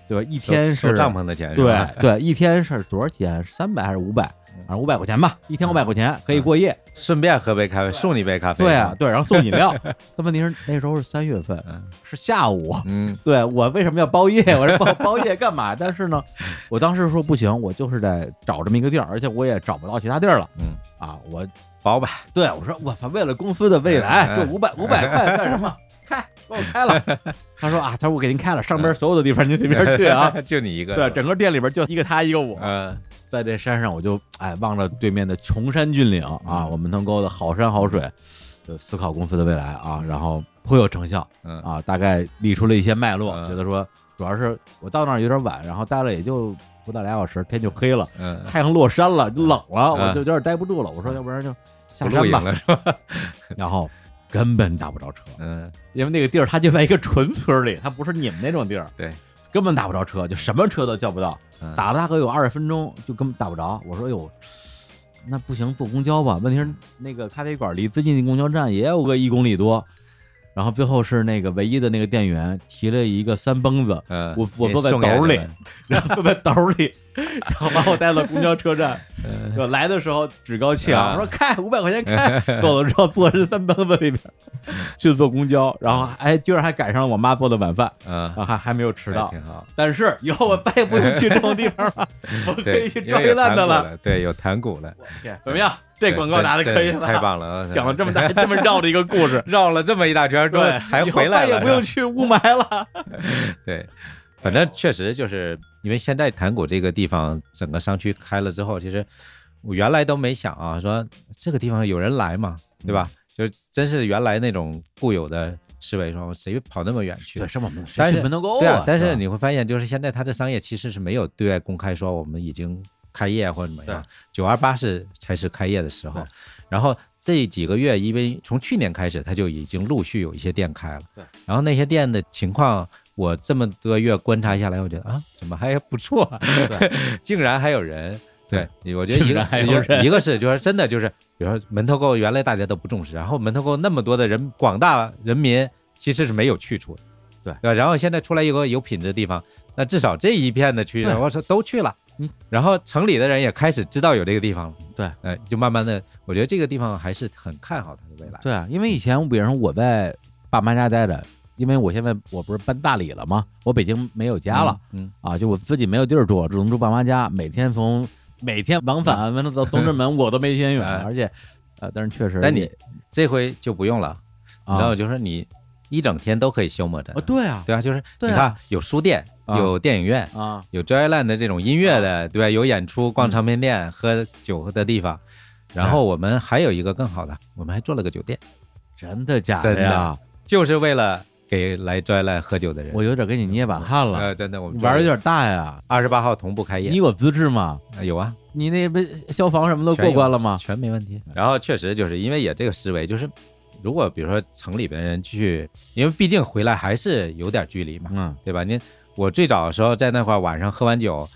对吧？一天是帐篷的钱，对对，一天是多少钱？三百还是五百？反正五百块钱吧，一天五百块钱可以过夜。顺便喝杯咖啡，送你杯咖啡，对啊，，对，然后送饮料。那问题是那时候是三月份，嗯是下午。嗯对我为什么要包夜？我说包包夜干嘛？但是呢，我当时说不行，我就是得找这么一个地儿，而且我也找不到其他地儿了嗯，啊！我包吧，对我说我操，为了公司的未来，嗯这五百五百块干什么？开，给我开了。他说啊，他说我给您开了，上边所有的地方您随便去啊。就你一个，对，整个店里边就一个他一个我，嗯在这山上我就哎望着对面的崇山峻岭啊，嗯。我们门头沟的好山好水，就思考公司的未来啊，然后颇有成效。嗯。啊，大概理出了一些脉络，嗯。觉得说主要是我到那儿有点晚，然后待了也就不到俩小时，天就黑了，嗯，太阳落山了，就冷了，嗯。我就有点待不住了。我说要不然就下山吧，是吧？然后根本打不着车，嗯。因为那个地儿它就在一个纯村里，它不是你们那种地儿，对，根本打不着车，就什么车都叫不到，嗯打了大概有二十分钟就根本打不着。我说哎呦。那不行，坐公交吧。问题是那个咖啡馆离最近的公交站也有个一公里多，然后最后是那个唯一的那个店员提了一个三蹦子，嗯，我我坐在送给兜里，然 后坐在兜里，然后把我带到公交车站。嗯就来的时候趾高气昂，说开五百块钱开，走了之后坐人三蹦子里边去坐公交，然后哎居然还赶上了我妈做的晚饭，嗯然，后还还没有迟到。挺好，但是以后我再也不用去这种地方了，我可，以去抓因为有烂的了。对，有弹鼓了，天怎么样？这广告打的可以吧？这太棒了啊！讲了这么大这么绕的一个故事，绕了这么一大圈，终于对，才回来了，再也不用去雾霾了。对，反正确实就是因为现在潭谷这个地方整个商区开了之后，其实我原来都没想啊，说这个地方有人来嘛，对吧？就真是原来那种固有的思维，说谁跑那么远去对，？但是啊，但是你会发现，就是现在它的商业其实是没有对外公开说我们已经开业或者怎么样。九二八是才是开业的时候，然后这几个月，因为从去年开始，它就已经陆续有一些店开了。对，然后那些店的情况，我这么多月观察下来，我觉得啊，怎么还不错？啊，竟然还有人。对，我觉得一个还有人。一个是就是真的就是，比如说门头沟原来大家都不重视，然后门头沟那么多的人，广大人民其实是没有去处的，对。对吧？然后现在出来一个有品质的地方，那至少这一片的区域，对。我说都去了，嗯，然后城里的人也开始知道有这个地方了，对，呃，就慢慢的，我觉得这个地方还是很看好它的未来。对啊，因为以前比如说我在爸妈家待着，因为我现在我不是搬大理了吗？我北京没有家了、嗯，啊，就我自己没有地儿住，只能住爸妈家，每天从每天往返完了到东直门，我都没嫌远，哎。而且呃，但是确实，但你这回就不用了，你知道，啊，就是你一整天都可以消磨着哦，，对啊，对啊，就是你看有书店，啊。有电影院，啊，有 Joyland 的这种音乐的，对吧？有演出、逛唱片店、喝酒的地方。然后我们还有一个更好的，我们还做了个酒店，真的假真的呀？就是为了给来 Joyland 喝酒的人。我有点给你捏把汗了，呃，真的，我们玩的有点大呀。二十八号同步开业你，有资质吗？呃有啊，你那不消防什么都过关了吗？全没问题。然后确实就是因为也这个思维，就是如果比如说城里边人去，因为毕竟回来还是有点距离嘛，嗯对吧？您我最早的时候在那块晚上喝完酒，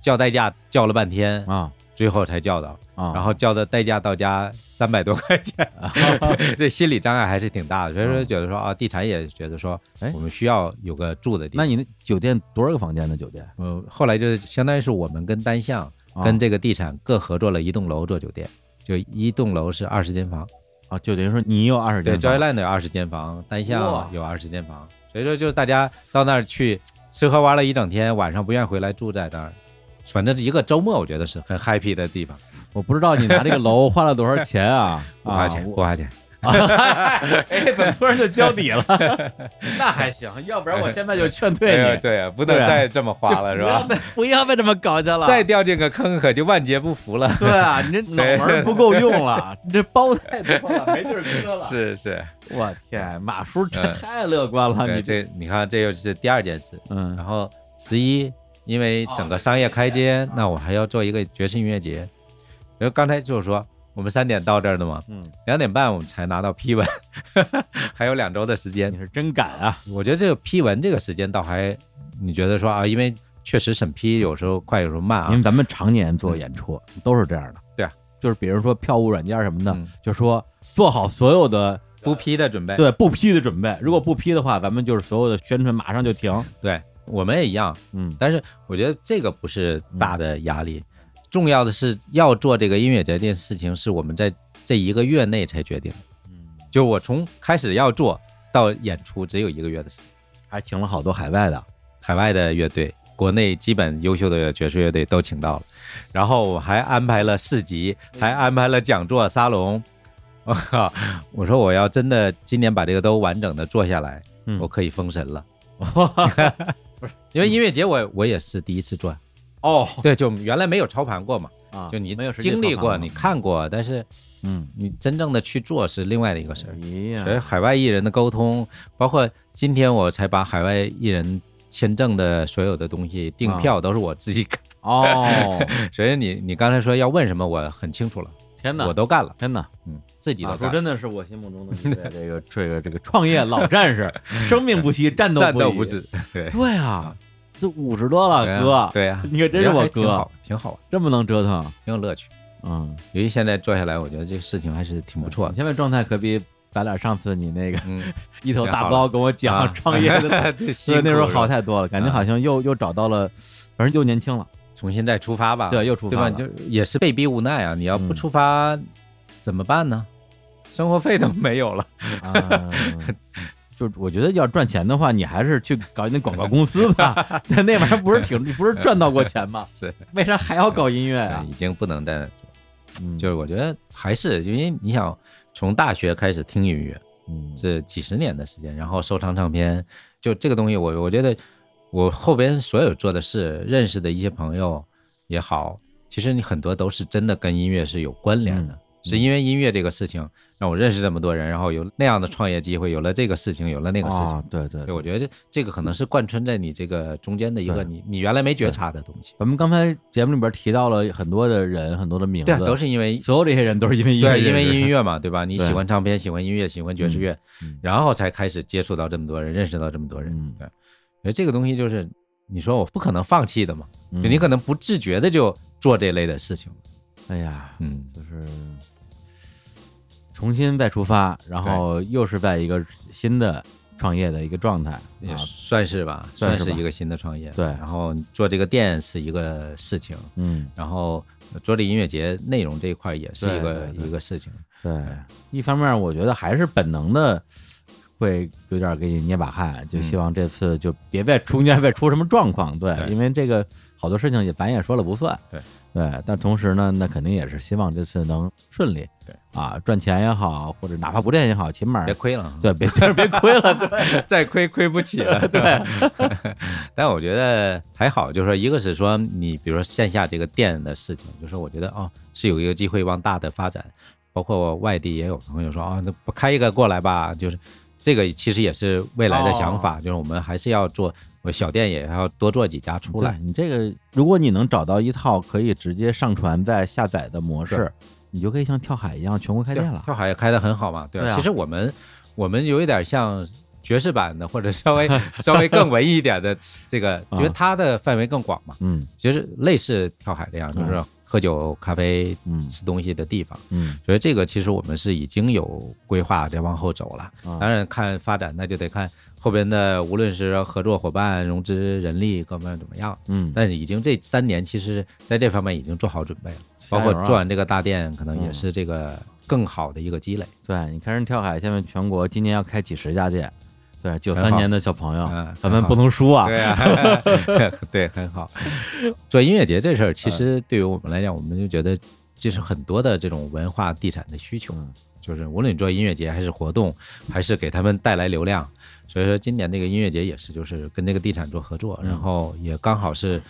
叫代驾叫了半天，啊最后才叫到，啊，然后叫的代驾到家三百多块钱，这心理障碍还是挺大的。所以说觉得说啊，地产也觉得说哎，我们需要有个住的地方。那你那酒店多少个房间的酒店？呃，后来就是相当于是我们跟单向啊跟这个地产各合作了一栋楼做酒店，就一栋楼是二十间房。啊，就等于说你有二十间房，Joyland 有二十间房，单哇向有二十间房，所以说就是大家到那儿去吃喝玩了一整天，晚上不愿回来住在那儿，反正是一个周末，我觉得是很 happy 的地方，我不知道你拿这个楼 花了多少钱啊？不花钱，啊不花钱。哎，怎么突然就交底了？那还行，要不然我现在就劝退你，哎对啊，不能再这么花了，是吧？不要被不要被这么搞去了。再掉进个坑，可就万劫不复了。对啊，你这脑门不够用了，你这包太多了，没地儿搁了。，是是，我天，马叔这嗯太乐观了，对你这这你看，这又是第二件事。嗯然后十一，因为整个商业开街，那我还要做一个爵士音乐节。然后刚才就是说，我们三点到这儿的嘛，嗯，两点半我们才拿到批文，还有两周的时间你。是真赶啊！我觉得这个批文这个时间倒还，你觉得说啊，因为确实审批有时候快，有时候慢啊。因为咱们常年做演出都是这样的，对啊，就是比如说票务软件什么的嗯，就说做好所有的不批的准备，对不批的准备，如果不批的话，咱们就是所有的宣传马上就停。对，我们也一样。嗯但是我觉得这个不是大的压力，重要的是要做这个音乐节这件事情，是我们在这一个月内才决定的。嗯，就我从开始要做到演出只有一个月的时间。还请了好多海外的，海外的乐队，国内基本优秀的爵士乐队都请到了，然后我还安排了市集，还安排了讲座沙龙。我说我要真的今年把这个都完整的做下来，嗯我可以封神了。因为音乐节我我也是第一次做，哦。对，就原来没有操盘过嘛，啊，就你没有经历过，你看过，但是嗯，你真正的去做是另外的一个事儿。哎所以，海外艺人的沟通，包括今天我才把海外艺人签证的所有的东西订票都是我自己干。哦，所以你你刚才说要问什么，我很清楚了，天哪，我都干了，天哪，嗯，自己都干了。马叔真的是我心目中的一位 这个这个这个创业老战士，生命不息，战斗战斗不止，对，对啊，都五十多了，哥，对呀，你可真是我哥。挺好，，这么能折腾，挺有乐趣。嗯，由于现在做下来，我觉得这个事情还是挺不错的。现在状态可比咱俩上次你那个嗯，一头大包跟我讲啊。创业的，对，那时候好太，多了，感觉啊。好像又又找到了，反正又年轻了，重新再出发吧。对，又出对吧？发了，就也是被逼无奈啊！你要不嗯出发怎么办呢？生活费都没有了。啊，就我觉得要赚钱的话，你还是去搞一那广告公司吧。但那玩意儿不是挺不是赚到过钱吗？是，为啥还要搞音乐啊？已经不能再做。嗯就是我觉得还是因为你想从大学开始听音乐，嗯这几十年的时间，然后收藏唱片，就这个东西我，我觉得我后边所有做的事，认识的一些朋友也好，其实你很多都是真的跟音乐是有关联的，嗯是因为音乐这个事情让我认识这么多人，然后有那样的创业机会，有了这个事情，有了那个事情。啊，对对对，我觉得这这个可能是贯穿在你这个中间的一个你你原来没觉察的东西。咱们刚才节目里边提到了很多的人，很多的名字，都是因为所有这些人都是因为音乐对，因为音乐嘛，对吧？你喜欢唱片，喜欢音乐，喜欢爵士乐，嗯然后才开始接触到这么多人，认识到这么多人。嗯对，所以这个东西就是你说我不可能放弃的嘛，嗯就你可能不自觉的就做这类的事情。哎呀，嗯，就是重新再出发，然后又是在一个新的创业的一个状态也啊，算是吧，算是一个新的创业。对然后做这个店是一个事情，嗯，然后做这音乐节内容这一块也是一个一个事情。对，一方面我觉得还是本能的。会有点给你捏把汗，就希望这次就别再出现再出什么状况，对，因为这个好多事情也咱也说了不算，对。对，但同时呢，那肯定也是希望这次能顺利，对。啊，赚钱也好，或者哪怕不赚也好，起码别亏了，对，别就是别亏了，对，再亏亏不起了。对，但我觉得还好，就是说，一个是说你比如说线下这个店的事情，就是我觉得哦是有一个机会往大的发展，包括外地也有朋友说啊，那不开一个过来吧，就是这个其实也是未来的想法，就是我们还是要做小店，也要多做几家出来。你这个，如果你能找到一套可以直接上传再下载的模式，你就可以像跳海一样全国开店了。跳海也开得很好嘛，对吧？对啊。其实我们我们有一点像爵士版的，或者稍微 稍微更文艺一点的这个，因为它的范围更广嘛。嗯。其实类似跳海这样，就是喝酒、咖啡、嗯吃东西的地方。嗯所以这个其实我们是已经有规划在往后走了。啊当然看发展，那就得看后边的无论是合作伙伴、融资、人力各方面怎么样。嗯，但是已经这三年，其实在这方面已经做好准备了，包括做完这个大店，可能也嗯是这个更好的一个积累。对，你看人跳海现在全国今年要开几十家店，对，九三年的小朋友嗯，咱们不能输啊。对啊，对，很好。做音乐节这事儿，其实对于我们来讲，我们就觉得这是很多的这种文化地产的需求，嗯就是无论你做音乐节还是活动，还是给他们带来流量。所以说今年这个音乐节也是，就是跟那个地产做合作，嗯然后也刚好是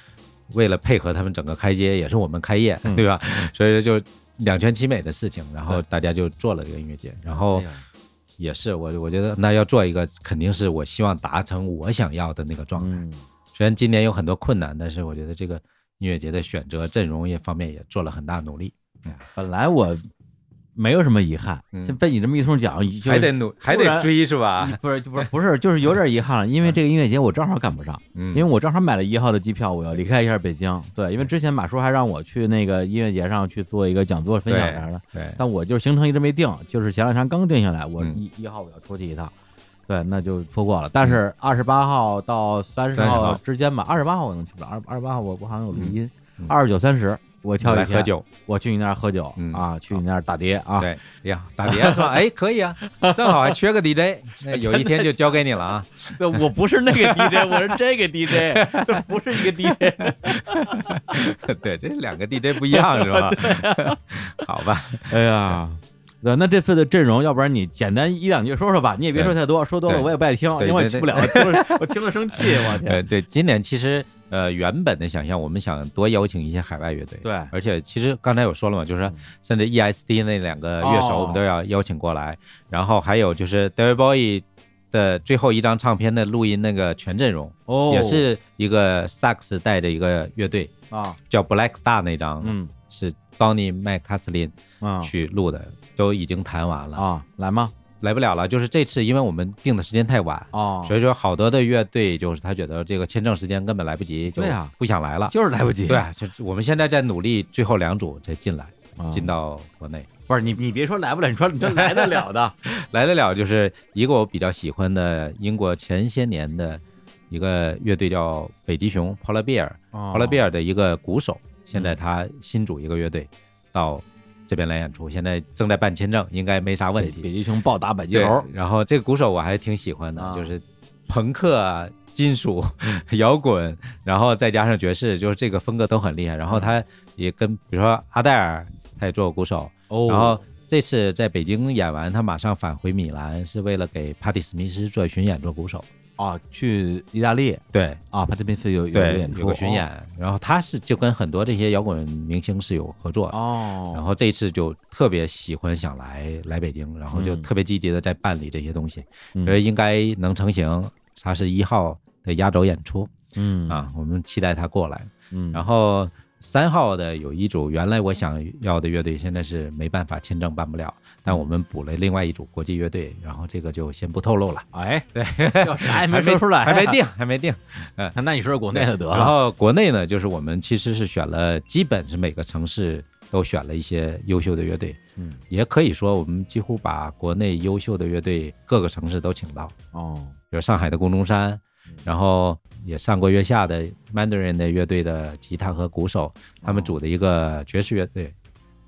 为了配合他们整个开街，也是我们开业，嗯对吧？所以就两全其美的事情，然后大家就做了这个音乐节，然后也是我我觉得那要做一个，肯定是我希望达成我想要的那个状态。虽然今年有很多困难，但是我觉得这个音乐节的选择阵容也方面也做了很大努力，本来我没有什么遗憾，被你这么一通讲，就还得努，还得追是吧？不是不是不是，就是有点遗憾了，因为这个音乐节我正好赶不上，嗯。因为我正好买了一号的机票，我要离开一下北京。对，因为之前马叔还让我去那个音乐节上去做一个讲座分享啥的，对，但我就是行程一直没定，就是前两天刚定下来，我嗯。一一号我要出去一趟，对，那就错过了。但是二十八号到三十30号号。之间吧，二十八号我能去不了，二二十八号我我好像有录音嗯，二十九三十我挑一喝，酒，我去你那儿喝酒嗯啊，去你那儿打碟啊，对呀，打碟说，哎，可以啊，正好还缺个 DJ，那有一天就交给你了啊。对，我不是那个 DJ，我是这个 DJ，这不是一个 DJ。对，这两个 DJ 不一样是吧？好吧，哎呀，对，那这次的阵容，要不然你简单一两句说说吧，你也别说太多，说多了我也不爱听，因为不了，我听了生气，我呃，天。对，今年其实呃原本的想象，我们想多邀请一些海外乐队，对而且其实刚才有说了嘛，就是甚至 ESD 那两个乐手哦。我们都要邀请过来，然后还有就是 David Bowie 的最后一张唱片的录音那个全阵容，哦，也是一个萨克斯带着一个乐队，啊，叫 Black Star 那张，嗯是 Donny 麦卡斯林啊去录的，都已经弹完了，啊，来吗？来不了了。就是这次因为我们定的时间太晚。哦，所以说，好多的乐队就是他觉得这个签证时间根本来不及，就不想来了。就是来不及。对，就是我们现在在努力，最后两组才进来，啊进到国内。不是你，你别说来不了，你说你这来得了的 来得了就是一个我比较喜欢的英国前些年的一个乐队叫北极熊 Polar Bear，Polar 哦 Bear 的一个鼓手，现在他新组一个乐队到这边来演出，现在正在办签证，应该没啥问题。北北极熊暴打北极对猴，，然后这个鼓手我还挺喜欢的，啊就是朋克啊、金属、摇滚，然后再加上爵士，就是这个风格都很厉害。然后他也跟比如说阿黛尔，他也做过鼓手，哦然后这次在北京演完，他马上返回米兰，是为了给帕蒂·史密斯做巡演做鼓手。啊，去意大利对啊，帕特宾斯有有演，出，有个巡演，然后他是就跟很多这些摇滚明星是有合作的。哦，然后这一次就特别喜欢想来来北京，然后就嗯特别积极的在办理这些东西，嗯觉得应该能成型。他是一号的压轴演出嗯啊，我们期待他过来。嗯，然后三号的有一组原来我想要的乐队，现在是没办法签证办不了，但我们补了另外一组国际乐队，然后这个就先不透露了，哎，对，叫啥也没说出来，还没定，还没定。那你说说国内的得了。然，后国内呢，就是我们其实是选了，基本是每个城市都选了一些优秀的乐队，嗯，也可以说我们几乎把国内优秀的乐队各个城市都请到。哦，比如上海的宫中山，然后也上过月下的 Mandarin 的乐队的吉他和鼓手，他们组的一个爵士乐队，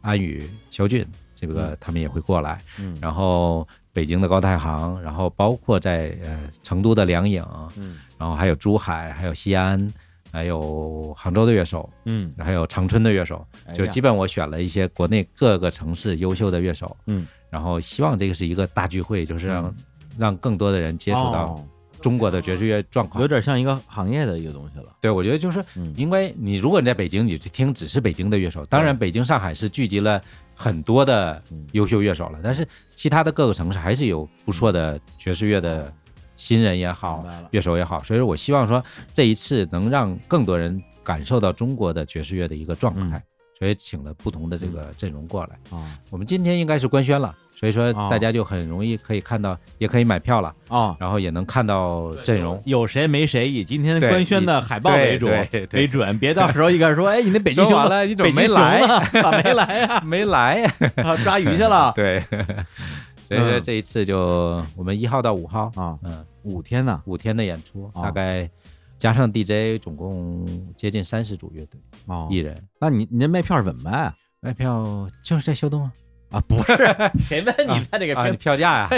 安宇、肖俊，这个他们也会过来。嗯。然后北京的高太行，然后包括在呃成都的梁颖，嗯。然后还有珠海，还有西安，还有杭州的乐手，嗯，还有长春的乐手，哎就基本我选了一些国内各个城市优秀的乐手，嗯，然后希望这个是一个大聚会，就是让、嗯。让更多的人接触到哦中国的爵士乐状况。有点像一个行业的一个东西了。对，我觉得就是嗯。因为你如果你在北京，你去听只是北京的乐手，当然北京、上海是聚集了很多的嗯。优秀乐手了，但是其他的各个城市还是有不错的爵士乐的新人也好乐手也好，所以说我希望说这一次能让更多人感受到中国的爵士乐的一个状态，嗯。所以请了不同的这个阵容过来。啊我们今天应该是官宣了，所以说哦大家就很容易可以看到，也可以买票了，啊！然后也能看到阵容。有谁没谁，以今天官宣的海报为主为准，别到时候一开始说，哎，你那北京熊了，你怎北么没来？呢？咋没来呀？没来呀？啊抓鱼去了对，所以说嗯这一次就我们一号到五号，啊！嗯，五天呢？五天的演出，哦大概加上 DJ，总共接近三十组乐队哦艺人。那你你那卖票是怎么卖啊？卖票就是在秀动啊，啊，不是，谁问你在这个啊，票票价 呀，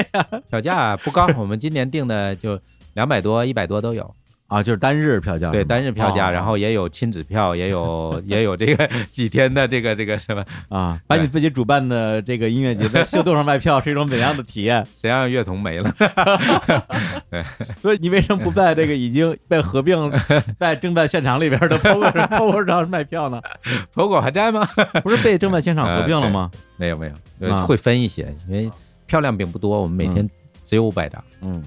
票价不高，我们今年定的就两百多、一百多都有。啊？就是单日票价对，单日票价，哦然后也有亲子票，也有也有这个几天的这个这个什么，啊，把你自己主办的这个音乐节在秀逗上卖票是一种怎样的体验？谁让乐童没了？对所以你为什么不在这个已经被合并在正在现场里边的 POGO 上 POGO 上卖票呢？？POGO 还在吗？不是被正在现场合并了吗？没有没有，会分一些，因为票量并不多，我们每天只有五百张，嗯，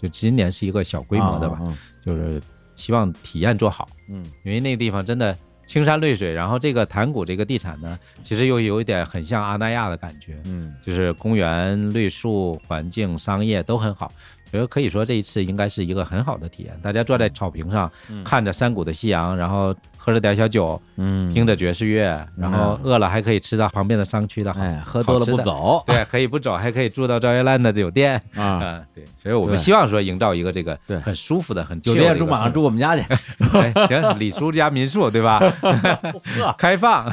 就今年是一个小规模的吧，啊，就是希望体验做好，嗯。因为那个地方真的青山绿水，然后这个潭谷这个地产呢，其实又有一点很像阿那亚的感觉，嗯。就是公园、绿树、环境、商业都很好。觉得可以说这一次应该是一个很好的体验，大家坐在草坪上，嗯。看着山谷的夕阳，然后喝着点小酒，嗯，听着爵士乐，然后饿了还可以吃到旁边的商区的好，哎，喝多了不走。对，可以不走，还可以住到赵月兰的酒店啊，啊，对，所以我们希望说营造一个这个对很舒服的、很酒店住马上住我们家去，行，李叔家民宿对吧？开放，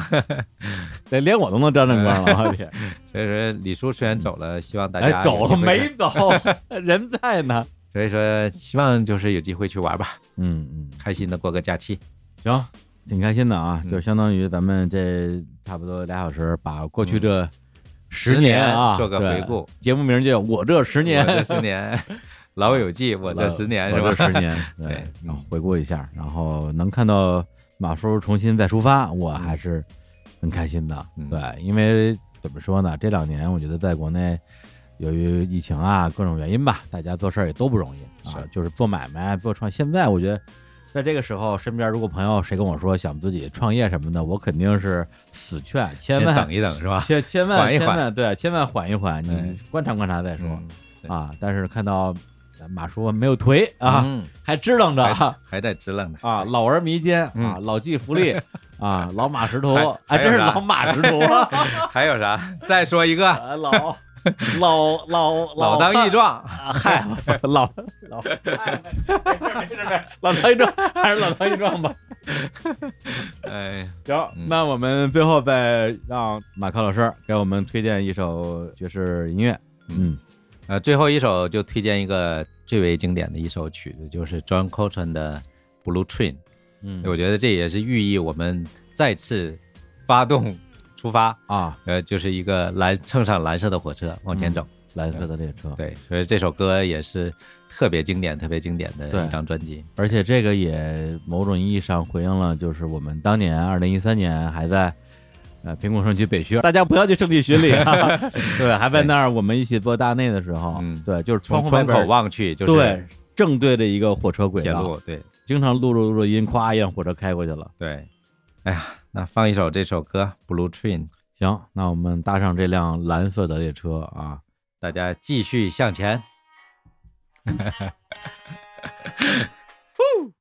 连连我都能沾沾光了，我天！所以说李叔虽然走了，希望大家哎，走了没走？人在呢。所以说希望就是有机会去玩吧，嗯嗯，开心的过个假期。行，挺开心的啊，嗯就相当于咱们这差不多俩小时，把过去这十十年啊做个回顾，节目名就叫我这十年我，这十年，老友记，我这十年是吧？我这十年，对然后回顾一下，然后能看到马叔重新再出发，我还是很开心的。嗯对，因为怎么说呢，这两年我觉得在国内。由于疫情啊，各种原因吧，大家做事儿也都不容易啊，就是做买卖、做创。现在我觉得，在这个时候，身边如果朋友谁跟我说想自己创业什么的，我肯定是死劝，千万等一等是吧？千千万缓一缓千万对，千万缓一缓，你嗯观察观察再说、嗯啊。但是看到马叔没有颓啊，嗯还支棱着还在支棱着啊老而弥坚啊，嗯老骥伏枥啊，老马识途，还真是老马识途啊，还有啥？再说一个，啊老老老 老当益壮。啊嗨，老老，哎没事没事，老当益壮还是老当益壮吧。哎，行，嗯那我们最后再让马克老师给我们推荐一首爵士音乐。嗯呃，最后一首就推荐一个最为经典的一首曲子，就是 John Coltrane 的《Blue Train》。嗯。我觉得这也是寓意我们再次发动出发，啊，呃，就是一个蓝乘上蓝色的火车往前走。蓝色的列车。对，所以这首歌也是特别经典、特别经典的一张专辑。而且这个也某种意义上回应了，就是我们当年二零一三年还在呃苹果社区北区，大家不要去圣地巡礼啊，对，还在那儿我们一起做大内的时候，嗯。对，就是窗从窗口望去就是对。正对着一个火车轨道，铁路，对经常录录录音，咵一辆火车开过去了。对。哎呀，那放一首这首歌《Blue Train》，行，那我们搭上这辆蓝色的列车啊，大家继续向前。